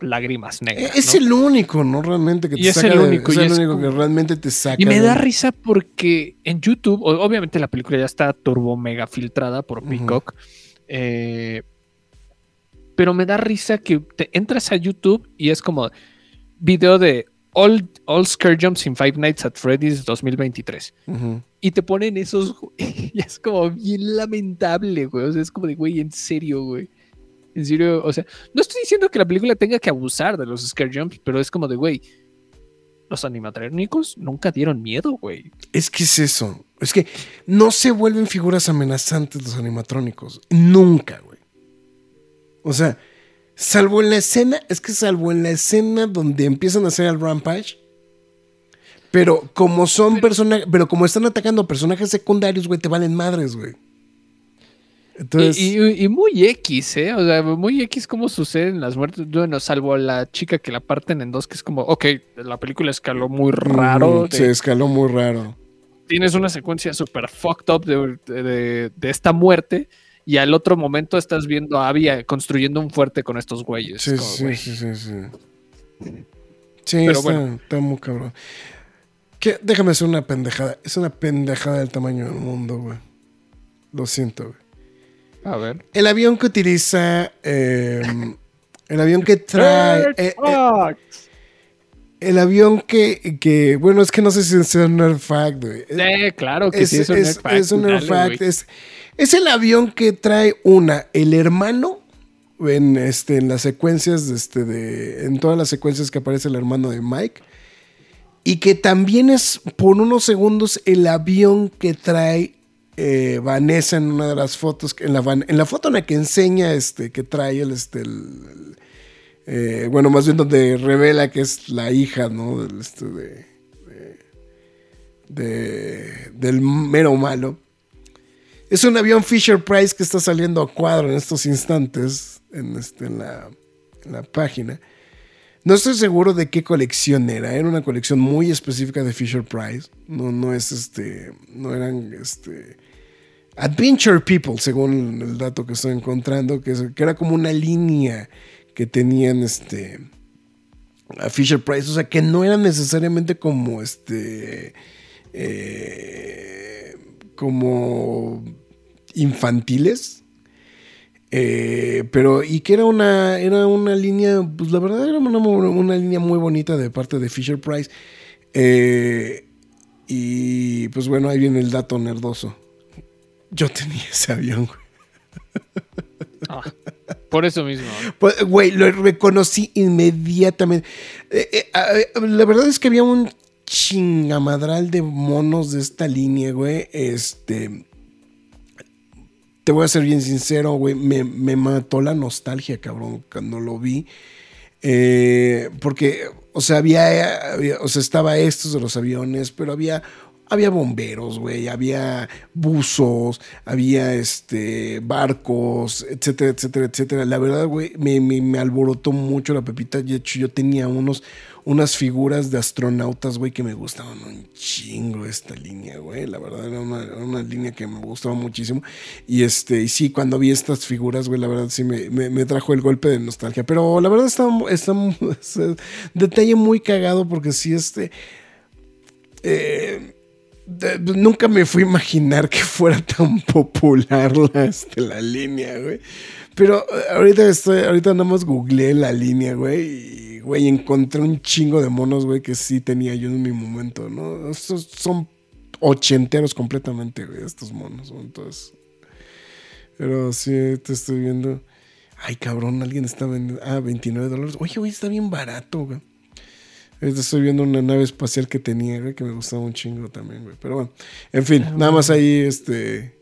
lágrimas negras. Es ¿no? el único, ¿no? Realmente que te Y es saca el de- único, es el es único que realmente te saca. Y me de- da risa porque en YouTube, obviamente la película ya está turbo mega filtrada por. Peacock. eh, pero me da risa que te entras a YouTube y es como video de All, All Scare Jumps in Five Nights at Freddy's 2023. Ujú. Y te ponen esos. [laughs] Y es como bien lamentable, güey. O sea, es como de, güey, en serio, güey. En serio, o sea, no estoy diciendo que la película tenga que abusar de los scare jumps, pero es como de, güey, los animatrónicos nunca dieron miedo, güey. Es que es eso. Es que no se vuelven figuras amenazantes los animatrónicos. Nunca, güey. O sea, salvo en la escena, es que salvo en la escena donde empiezan a hacer el rampage. Pero como son personajes, pero como están atacando personajes secundarios, güey, te valen madres, güey. Entonces, y, y- y muy X, ¿eh? O sea, muy X cómo suceden las muertes. Bueno, salvo a la chica que la parten en dos, que es como, ok, la película escaló muy raro. mm, de- se escaló muy raro. tienes una secuencia súper fucked up de, de- de esta muerte y al otro momento estás viendo a Abby eh, construyendo un fuerte con estos güeyes. Sí, Como, sí, güey, sí, sí, sí. Sí, Pero está, bueno. está muy cabrón. ¿Qué? Déjame hacer una pendejada. Es una pendejada del tamaño del mundo, güey. Lo siento, güey. A ver. El avión que utiliza. eh, el avión que trae. eh, eh, el avión que, que. Bueno, es que no sé si es un nerd fact, güey. Eh, claro que es, sí, es un es- nerd fact, es un. Es, es el avión que trae una, el hermano. En, este, en las secuencias, este, de, en todas las secuencias que aparece el hermano de Mike. Y que también es por unos segundos el avión que trae eh, Vanessa en una de las fotos. En la, van- en la foto en la que enseña este, que trae el, este, eh, bueno, más bien donde revela que es la hija, ¿no? Del, este, de- del mero malo. Es un avión Fisher Price que está saliendo a cuadro en estos instantes en, este, en, la, página. No estoy seguro de qué colección era. Era una colección muy específica de Fisher Price. No, no es este. No eran este. Adventure People, según el dato que estoy encontrando, que era como una línea que tenían este. A Fisher Price. O sea, que no eran necesariamente como este. eh, como infantiles. Eh, pero, y que era una, era una línea, pues la verdad era una, una línea muy bonita de parte de Fisher Price. Eh, y pues bueno, ahí viene el dato nerdoso. Yo tenía ese avión, güey. Ah, por eso mismo. Pues, Güey, lo reconocí inmediatamente. Eh, la verdad es que había un chingamadral de monos de esta línea, güey. Este. Te voy a ser bien sincero, güey. Me, me mató la nostalgia, cabrón, cuando lo vi. Eh, porque, o sea, había, había- O sea, estaba estos de los aviones, pero había. Había bomberos, güey, había buzos, había este barcos, etcétera, etcétera, etcétera. La verdad, güey, me, me, me alborotó mucho la pepita. De hecho, yo tenía unos, unas figuras de astronautas, güey, que me gustaban un chingo esta línea, güey. La verdad, era una, una línea que me gustaba muchísimo. Y este, y sí, cuando vi estas figuras, güey, la verdad sí me, me, trajo el golpe de nostalgia. Pero la verdad está, está [laughs] detalle muy cagado porque sí, este. eh, nunca me fui a imaginar que fuera tan popular la, este, la línea, güey. Pero eh, ahorita estoy, ahorita nada más googleé la línea, güey, y güey, encontré un chingo de monos, güey, que sí tenía yo en mi momento, ¿no? Estos son ochenteros completamente, güey, estos monos, ¿no? entonces. Pero sí, te estoy viendo. Ay, cabrón, alguien está vendiendo. Ah, 29 dólares. Oye, güey, está bien barato, güey. Estoy viendo una nave espacial que tenía, güey, que me gustaba un chingo también, güey. Pero bueno, en fin, nada más ahí, este.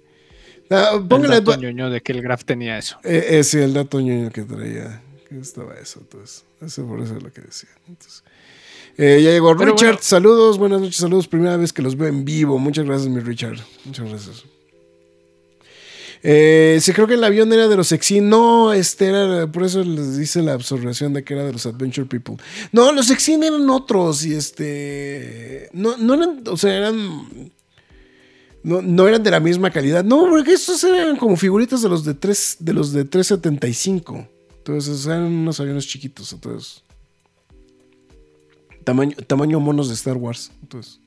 Ah, El dato ñoño de que el graph tenía eso. Eh, eh, sí, el dato ñoño que traía. Estaba eso, entonces. Eso por eso es lo que decía. Entonces, eh, ya llegó Pero Richard. bueno. Saludos, buenas noches, saludos. Primera vez que los veo en vivo. Muchas gracias, mi Richard. Muchas gracias. Eh, sí, creo que el avión era de los Exin. No, este era. Por eso les dice la observación de que era de los Adventure People. No, los Exin eran otros. Y este. No, no eran. O sea, eran. No, no eran de la misma calidad. No, porque estos eran como figuritas de los de 3, de los de 375. Entonces eran unos aviones chiquitos. Entonces. Tamaño, tamaño monos de Star Wars. Entonces.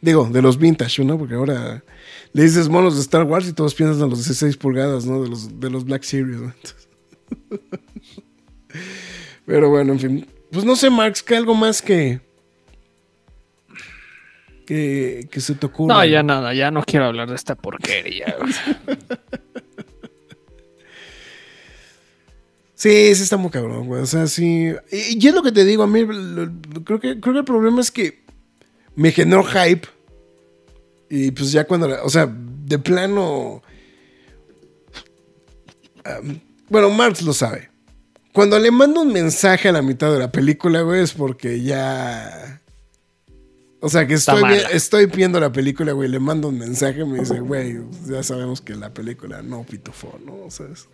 Digo, de los vintage, ¿no? Porque ahora le dices monos de Star Wars y todos piensan en los 16 pulgadas, ¿no? De los, de los Black Series, ¿no? Entonces- [laughs] Pero bueno, en fin. Pues no sé, Marx, que algo más que. Que, que se te ocurra. No, ya nada, ya no quiero hablar de esta porquería. [laughs] Sí, sí está muy cabrón, güey. O sea, sí. Y, y es lo que te digo, a mí lo- creo, que, creo que el problema es que me generó hype. Y pues ya cuando, o sea, de plano... Bueno, Marx lo sabe. Cuando le mando un mensaje a la mitad de la película, güey, es porque ya... O sea, que estoy, estoy viendo la película, güey, le mando un mensaje y me dice, güey, ya sabemos que la película no pitufo, ¿no? O sea, es-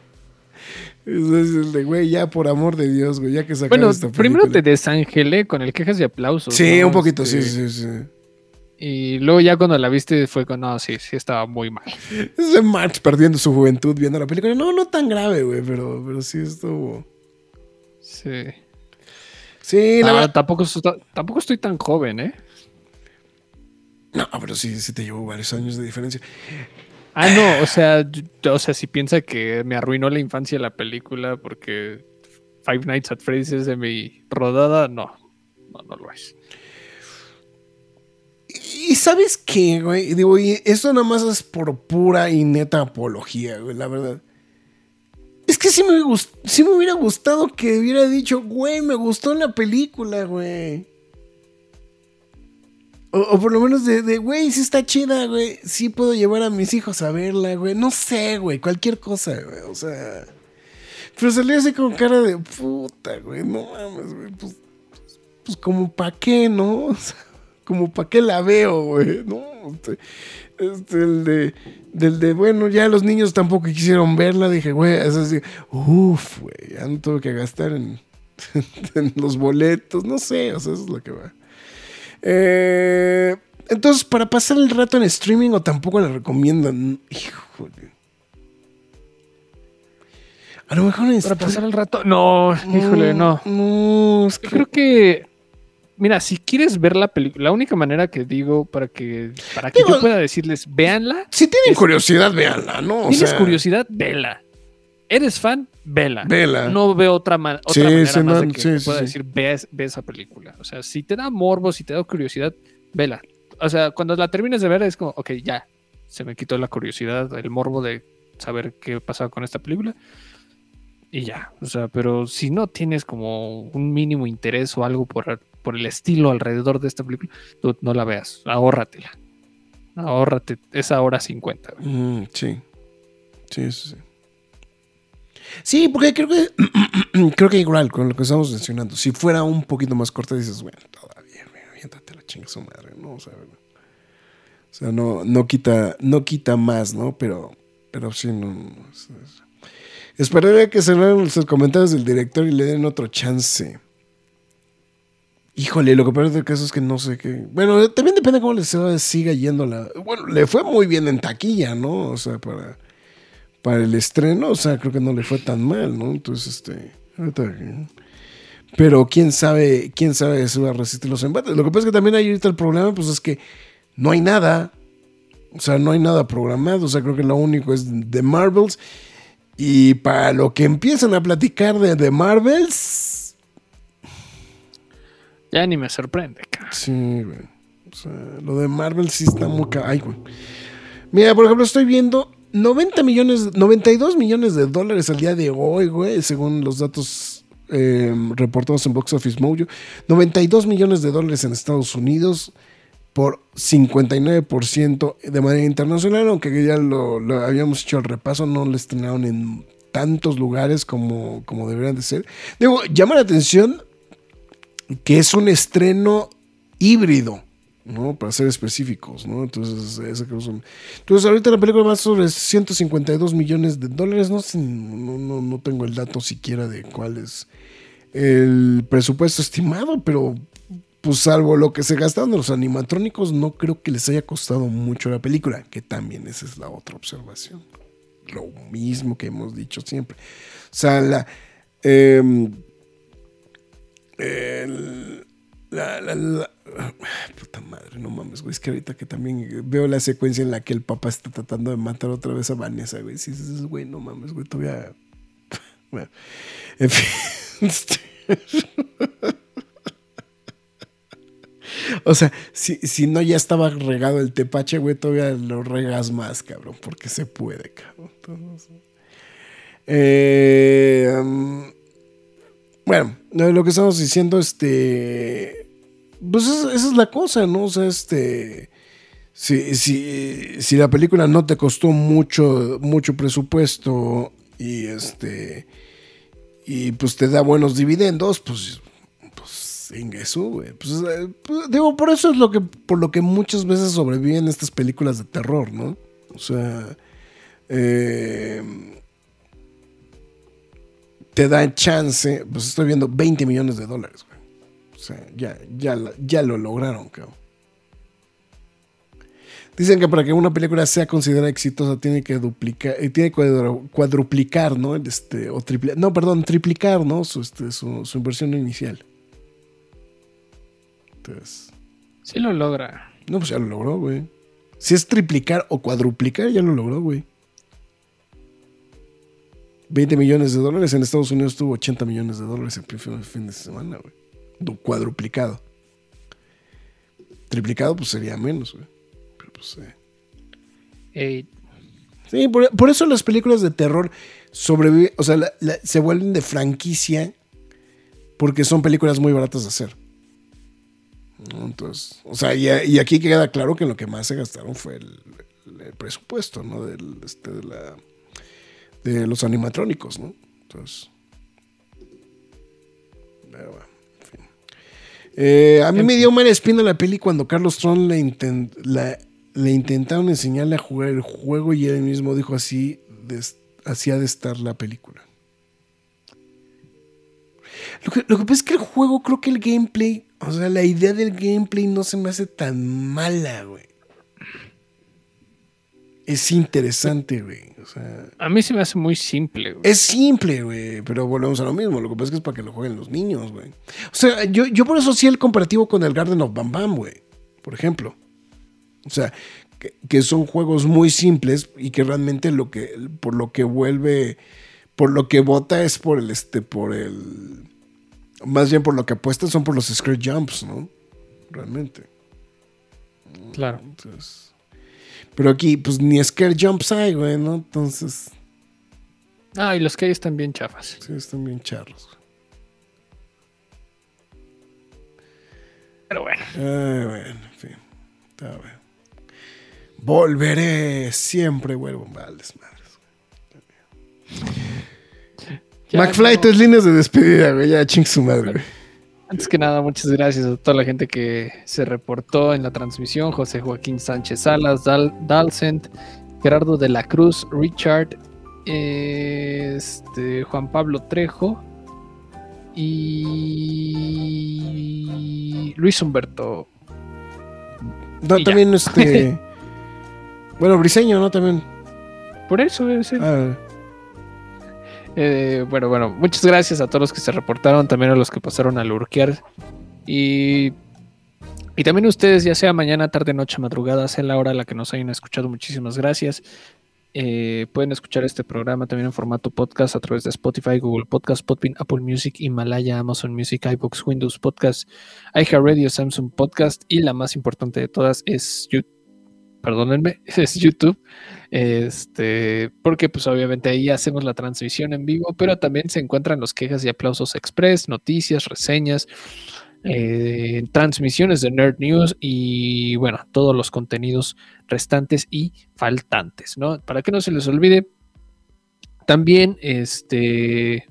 es de, güey, ya por amor de Dios, güey, ya que sacaron Bueno, esta primero te película. desangelé con el quejas y aplausos. Sí, ¿no? un poquito, Este, sí, sí, sí. Y luego ya cuando la viste fue con, no, sí, sí estaba muy mal. Es de March perdiendo su juventud viendo la película. No, no tan grave, güey, pero, pero sí estuvo. Sí. Sí, la Ah, verdad. tampoco, tampoco estoy tan joven, ¿eh? No, pero sí, sí te llevo varios años de diferencia. Ah, no, o sea, o sea, si piensa que me arruinó la infancia la película porque Five Nights at Freddy's es de mi rodada, no, no, no lo es. Y sabes qué, güey, digo, y esto nada más es por pura y neta apología, güey, la verdad. Es que sí me, sí me hubiera gustado que hubiera dicho, güey, me gustó la película, güey. O, por lo menos de, güey, sí está chida, güey. Sí puedo llevar a mis hijos a verla, güey. No sé, güey, cualquier cosa, güey. O sea. Pero salía así con cara de puta, güey. No mames, güey. Pues, pues como pa' qué, ¿no? [laughs] O sea, como pa' qué la veo, güey. No, este, este, el de, del de, bueno, ya los niños tampoco quisieron verla. Dije, güey, es así, uff, güey, ya no tuve que gastar en, [laughs] en los boletos. No sé, o sea, eso es lo que va. Eh, entonces, para pasar el rato en streaming o tampoco la recomiendan. Híjole. A lo mejor en Para pasar el rato, no, híjole, no. No, es Yo que- creo que, mira, si quieres ver la película, la única manera que digo para que, para que Digo- yo pueda decirles, véanla, Si tienen es- curiosidad, véanla, ¿no? O tienes sea, curiosidad, vela. ¿Eres fan? Vela. Vela. No veo otra, otra Sí, manera sí, más de que sí, pueda decir, ve, es- ve esa película. O sea, si te da morbo, si te da curiosidad, vela. O sea, cuando la termines de ver es como, ok, ya, se me quitó la curiosidad, el morbo de saber qué pasaba con esta película. Y ya, o sea, pero si no tienes como un mínimo interés o algo por, por el estilo alrededor de esta película, tú no la veas, ahórratela. Ahórrate esa hora 50. güey. Mm, sí. Sí, sí, sí. Sí, porque creo que [clears throat] creo que igual con lo que estamos mencionando, si fuera un poquito más corta dices, bueno, todavía, aviéntate la chinga su madre, ¿no? O sea, o sea, no, no quita, no quita más, ¿no? Pero, pero sí, no. no, es- es- Esperaría que lean los comentarios del director y le den otro chance. Híjole, lo que peor del caso es que no sé qué. Bueno, también depende cómo le se- siga yendo la. Bueno, le fue muy bien en taquilla, ¿no? O sea, para, para el estreno, o sea, creo que no le fue tan mal, ¿no? Entonces, este. pero quién sabe, quién sabe si va a resistir los embates. Lo que pasa es que también hay ahorita el problema, pues es que no hay nada. O sea, no hay nada programado. O sea, creo que lo único es de Marvels. Y para lo que empiezan a platicar de, de Marvels. Ya ni me sorprende, cara. Sí, güey. O sea, lo de Marvel sí está muy Ay, güey. Mira, por ejemplo, estoy viendo 90 millones, 92 millones de dólares al día de hoy, güey, según los datos eh, reportados en Box Office Mojo. 92 millones de dólares en Estados Unidos. por 59% de manera internacional, aunque ya lo, habíamos hecho el repaso, no lo estrenaron en tantos lugares como, como deberían de ser. Digo, llama la atención que es un estreno híbrido. ¿No? Para ser específicos, ¿no? Entonces, ese creo son- Entonces, ahorita la película va sobre 152 millones de dólares. No, no, no, no tengo el dato siquiera de cuál es el presupuesto estimado, pero pues salvo lo que se gastaron los animatrónicos, no creo que les haya costado mucho la película, que también esa es la otra observación. Lo mismo que hemos dicho siempre. O sea, la... em, [sighs] puta madre, no mames, güey. Es que ahorita que también veo la secuencia en la que el papá está tratando de matar otra vez a Vanessa, güey. Si dices, güey, no mames, güey, todavía. [laughs] Bueno, en fin. [laughs] este, [laughs] O sea, si, si no ya estaba regado el tepache, güey, todavía lo regas más, cabrón, porque se puede, cabrón. Entonces, eh, um, bueno, lo que estamos diciendo, este. Pues esa, es la cosa, ¿no? O sea, este. Si, si, si la película no te costó mucho, mucho presupuesto y este. Y pues te da buenos dividendos, pues. Pues ingreso, güey. Pues, eh, pues, digo, por eso es lo que. Por lo que muchas veces sobreviven estas películas de terror, ¿no? O sea. Eh, te dan chance, pues estoy viendo 20 millones de dólares, güey. O sea, ya, ya, ya lo lograron, cabrón. Dicen que para que una película sea considerada exitosa tiene que duplicar, eh, tiene que cuadru- cuadruplicar, ¿no? Este, o triple, no, perdón, triplicar, ¿no? Su, este, su, su inversión inicial. Entonces, Sí lo logra. no, pues ya lo logró, güey. Si es triplicar o cuadruplicar, ya lo logró, güey. 20 millones de dólares. En Estados Unidos tuvo 80 millones de dólares el fin de semana, güey. Cuadruplicado. Triplicado, pues sería menos, güey. Pero pues, eh. Eh, Sí, por, por eso las películas de terror sobreviven, o sea, la- la- se vuelven de franquicia porque son películas muy baratas de hacer. Entonces, o sea, y, y aquí queda claro que lo que más se gastaron fue el, el presupuesto, ¿no? Del, este, de, la, de los animatrónicos, ¿no? Entonces. pero bueno. Eh, a mí me dio mala espina la peli cuando Carlos Tron le, la- le intentaron enseñarle a jugar el juego y él mismo dijo así, de, así ha de estar la película. Lo que, lo que pasa es que el juego, creo que el gameplay, o sea, la idea del gameplay no se me hace tan mala, güey. Es interesante, güey. O sea, a mí se me hace muy simple. güey. es simple, güey, pero volvemos a lo mismo. Lo que pasa es que es para que lo jueguen los niños, güey. O sea, yo, yo por eso sí el comparativo con el Garden of Bam Bam, güey. Por ejemplo. O sea, que, que son juegos muy simples y que realmente lo que, por lo que vuelve, por lo que vota es por el, este, por el, más bien por lo que apuestan son por los scare jumps, ¿no? Realmente. Claro. Entonces, pero aquí, pues ni scare jumps hay, güey, ¿no? Entonces, Ah, y los que hay están bien chafas. sí, están bien charros. güey. Pero bueno. Ay, bueno, en fin. Está bien. Volveré, siempre vuelvo. Vales, madres. ya McFly, no- tus líneas de despedida, güey. Ya ching su madre, güey. Antes que nada, muchas gracias a toda la gente que se reportó en la transmisión. José Joaquín Sánchez Salas, Dal Dalcent, Gerardo de la Cruz, Richard, este, Juan Pablo Trejo y Luis Humberto. No, Y ya. también este. [laughs] bueno, Briseño, ¿no? También. Por eso es el- Ah, Eh, bueno, bueno, muchas gracias a todos los que se reportaron, también a los que pasaron a lurkear. Y, y también ustedes, ya sea mañana, tarde, noche, madrugada, sea la hora a la que nos hayan escuchado, muchísimas gracias. Eh, pueden escuchar este programa también en formato podcast a través de Spotify, Google Podcast, Podbean, Apple Music, Himalaya, Amazon Music, iBox, Windows Podcast, iHeartRadio, Samsung Podcast y la más importante de todas es YouTube. Perdónenme, [laughs] es YouTube. Este, porque pues obviamente ahí hacemos la transmisión en vivo, pero también se encuentran los quejas y aplausos express, noticias, reseñas, eh, transmisiones de Nerd News y bueno, todos los contenidos restantes y faltantes, ¿no? Para que no se les olvide, también este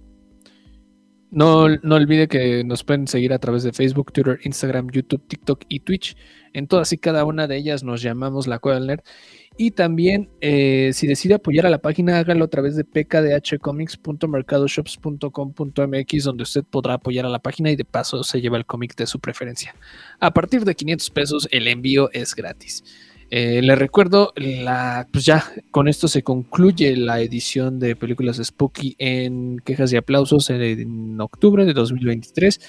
no, no olvide que nos pueden seguir a través de Facebook, Twitter, Instagram, YouTube, TikTok y Twitch. En todas y cada una de ellas nos llamamos La Cueva del Nerd. Y también, eh, si decide apoyar a la página, hágalo a través de pkdhcomics.mercadoshops.com.mx, donde usted podrá apoyar a la página y de paso se lleva el cómic de su preferencia. A partir de 500 pesos, el envío es gratis. Eh, les recuerdo, la, pues ya con esto se concluye la edición de películas Spooky en quejas y aplausos en, octubre de 2023.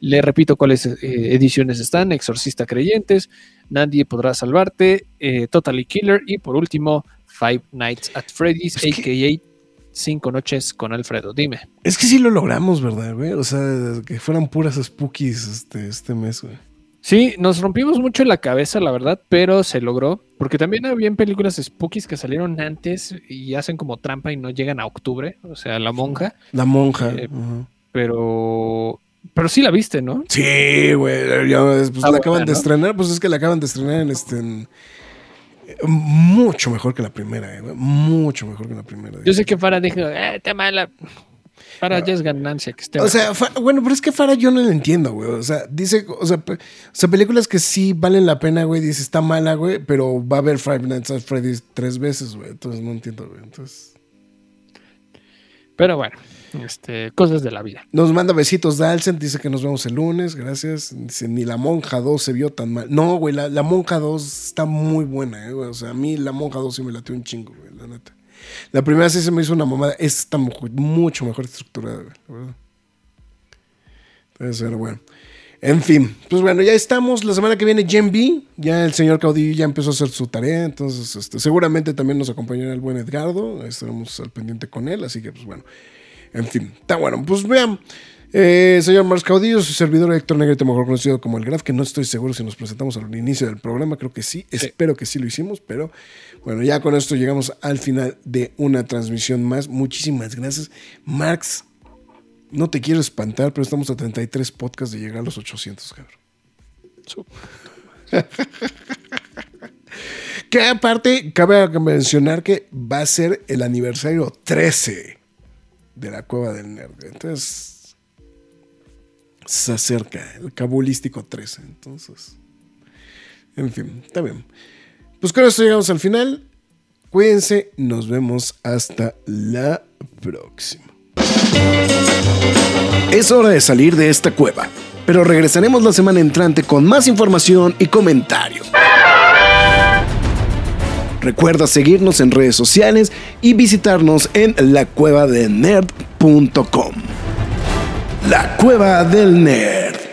Le repito cuáles eh, ediciones están: Exorcista Creyentes, Nadie podrá salvarte, eh, Totally Killer y por último Five Nights at Freddy's, a.k.a. Cinco Noches con Alfredo. Dime. Es que sí lo logramos, ¿verdad, güey? O sea, que fueran puras spookies este, este mes, güey. Sí, nos rompimos mucho la cabeza, la verdad, pero se logró. Porque también había películas spookies que salieron antes y hacen como trampa y no llegan a octubre. O sea, La Monja. La Monja. Eh, pero. Pero sí la viste, ¿no? Sí, güey. Pues la acaban de estrenar. Pues es que la acaban de estrenar en este. mucho mejor que la primera, eh, Mucho mejor que la primera. Yo sé que Farah dijo, eh, está mala. Farah ya es ganancia que esté. O sea, bueno, pero es que Farah yo no lo entiendo, güey. O sea, dice, o sea, o sea, películas que sí valen la pena, güey. Dice, está mala, güey, pero va a ver Five Nights at Freddy's tres veces, güey. Entonces no entiendo, güey. Entonces. Pero bueno, este, cosas de la vida. Nos manda besitos Dalsen, dice que nos vemos el lunes, gracias. Dice, ni la Monja 2 se vio tan mal. No, güey, la, la Monja 2 está muy buena, eh, güey. O sea, a mí la Monja 2 sí me latió un chingo, güey, la neta. La primera sí se me hizo una mamada. Esta está mucho mejor estructurada, ¿verdad? Entonces, bueno. En fin, pues bueno, ya estamos. La semana que viene, Gen. Ya el señor Caudillo ya empezó a hacer su tarea. Entonces, este, seguramente también nos acompañará el buen Edgardo. Estaremos al pendiente con él. Así que, pues bueno. En fin, está bueno. Pues vean. Eh, señor Mars Caudillo, su servidor Héctor Negrete, mejor conocido como el Graf, que no estoy seguro si nos presentamos al inicio del programa, creo que sí, espero que sí lo hicimos, pero bueno, ya con esto llegamos al final de una transmisión más. Muchísimas gracias. Marx, no te quiero espantar, pero estamos a 33 podcasts de llegar a los 800, cabrón. [laughs] que aparte, cabe mencionar que va a ser el aniversario 13 de la Cueva del Nerd. Entonces se acerca, el cabulístico 13. Entonces, en fin, está bien. Pues con esto llegamos al final. Cuídense, nos vemos hasta la próxima. Es hora de salir de esta cueva, pero regresaremos la semana entrante con más información y comentarios. Recuerda seguirnos en redes sociales y visitarnos en lacuevadenerd.com. La Cueva del Nerd.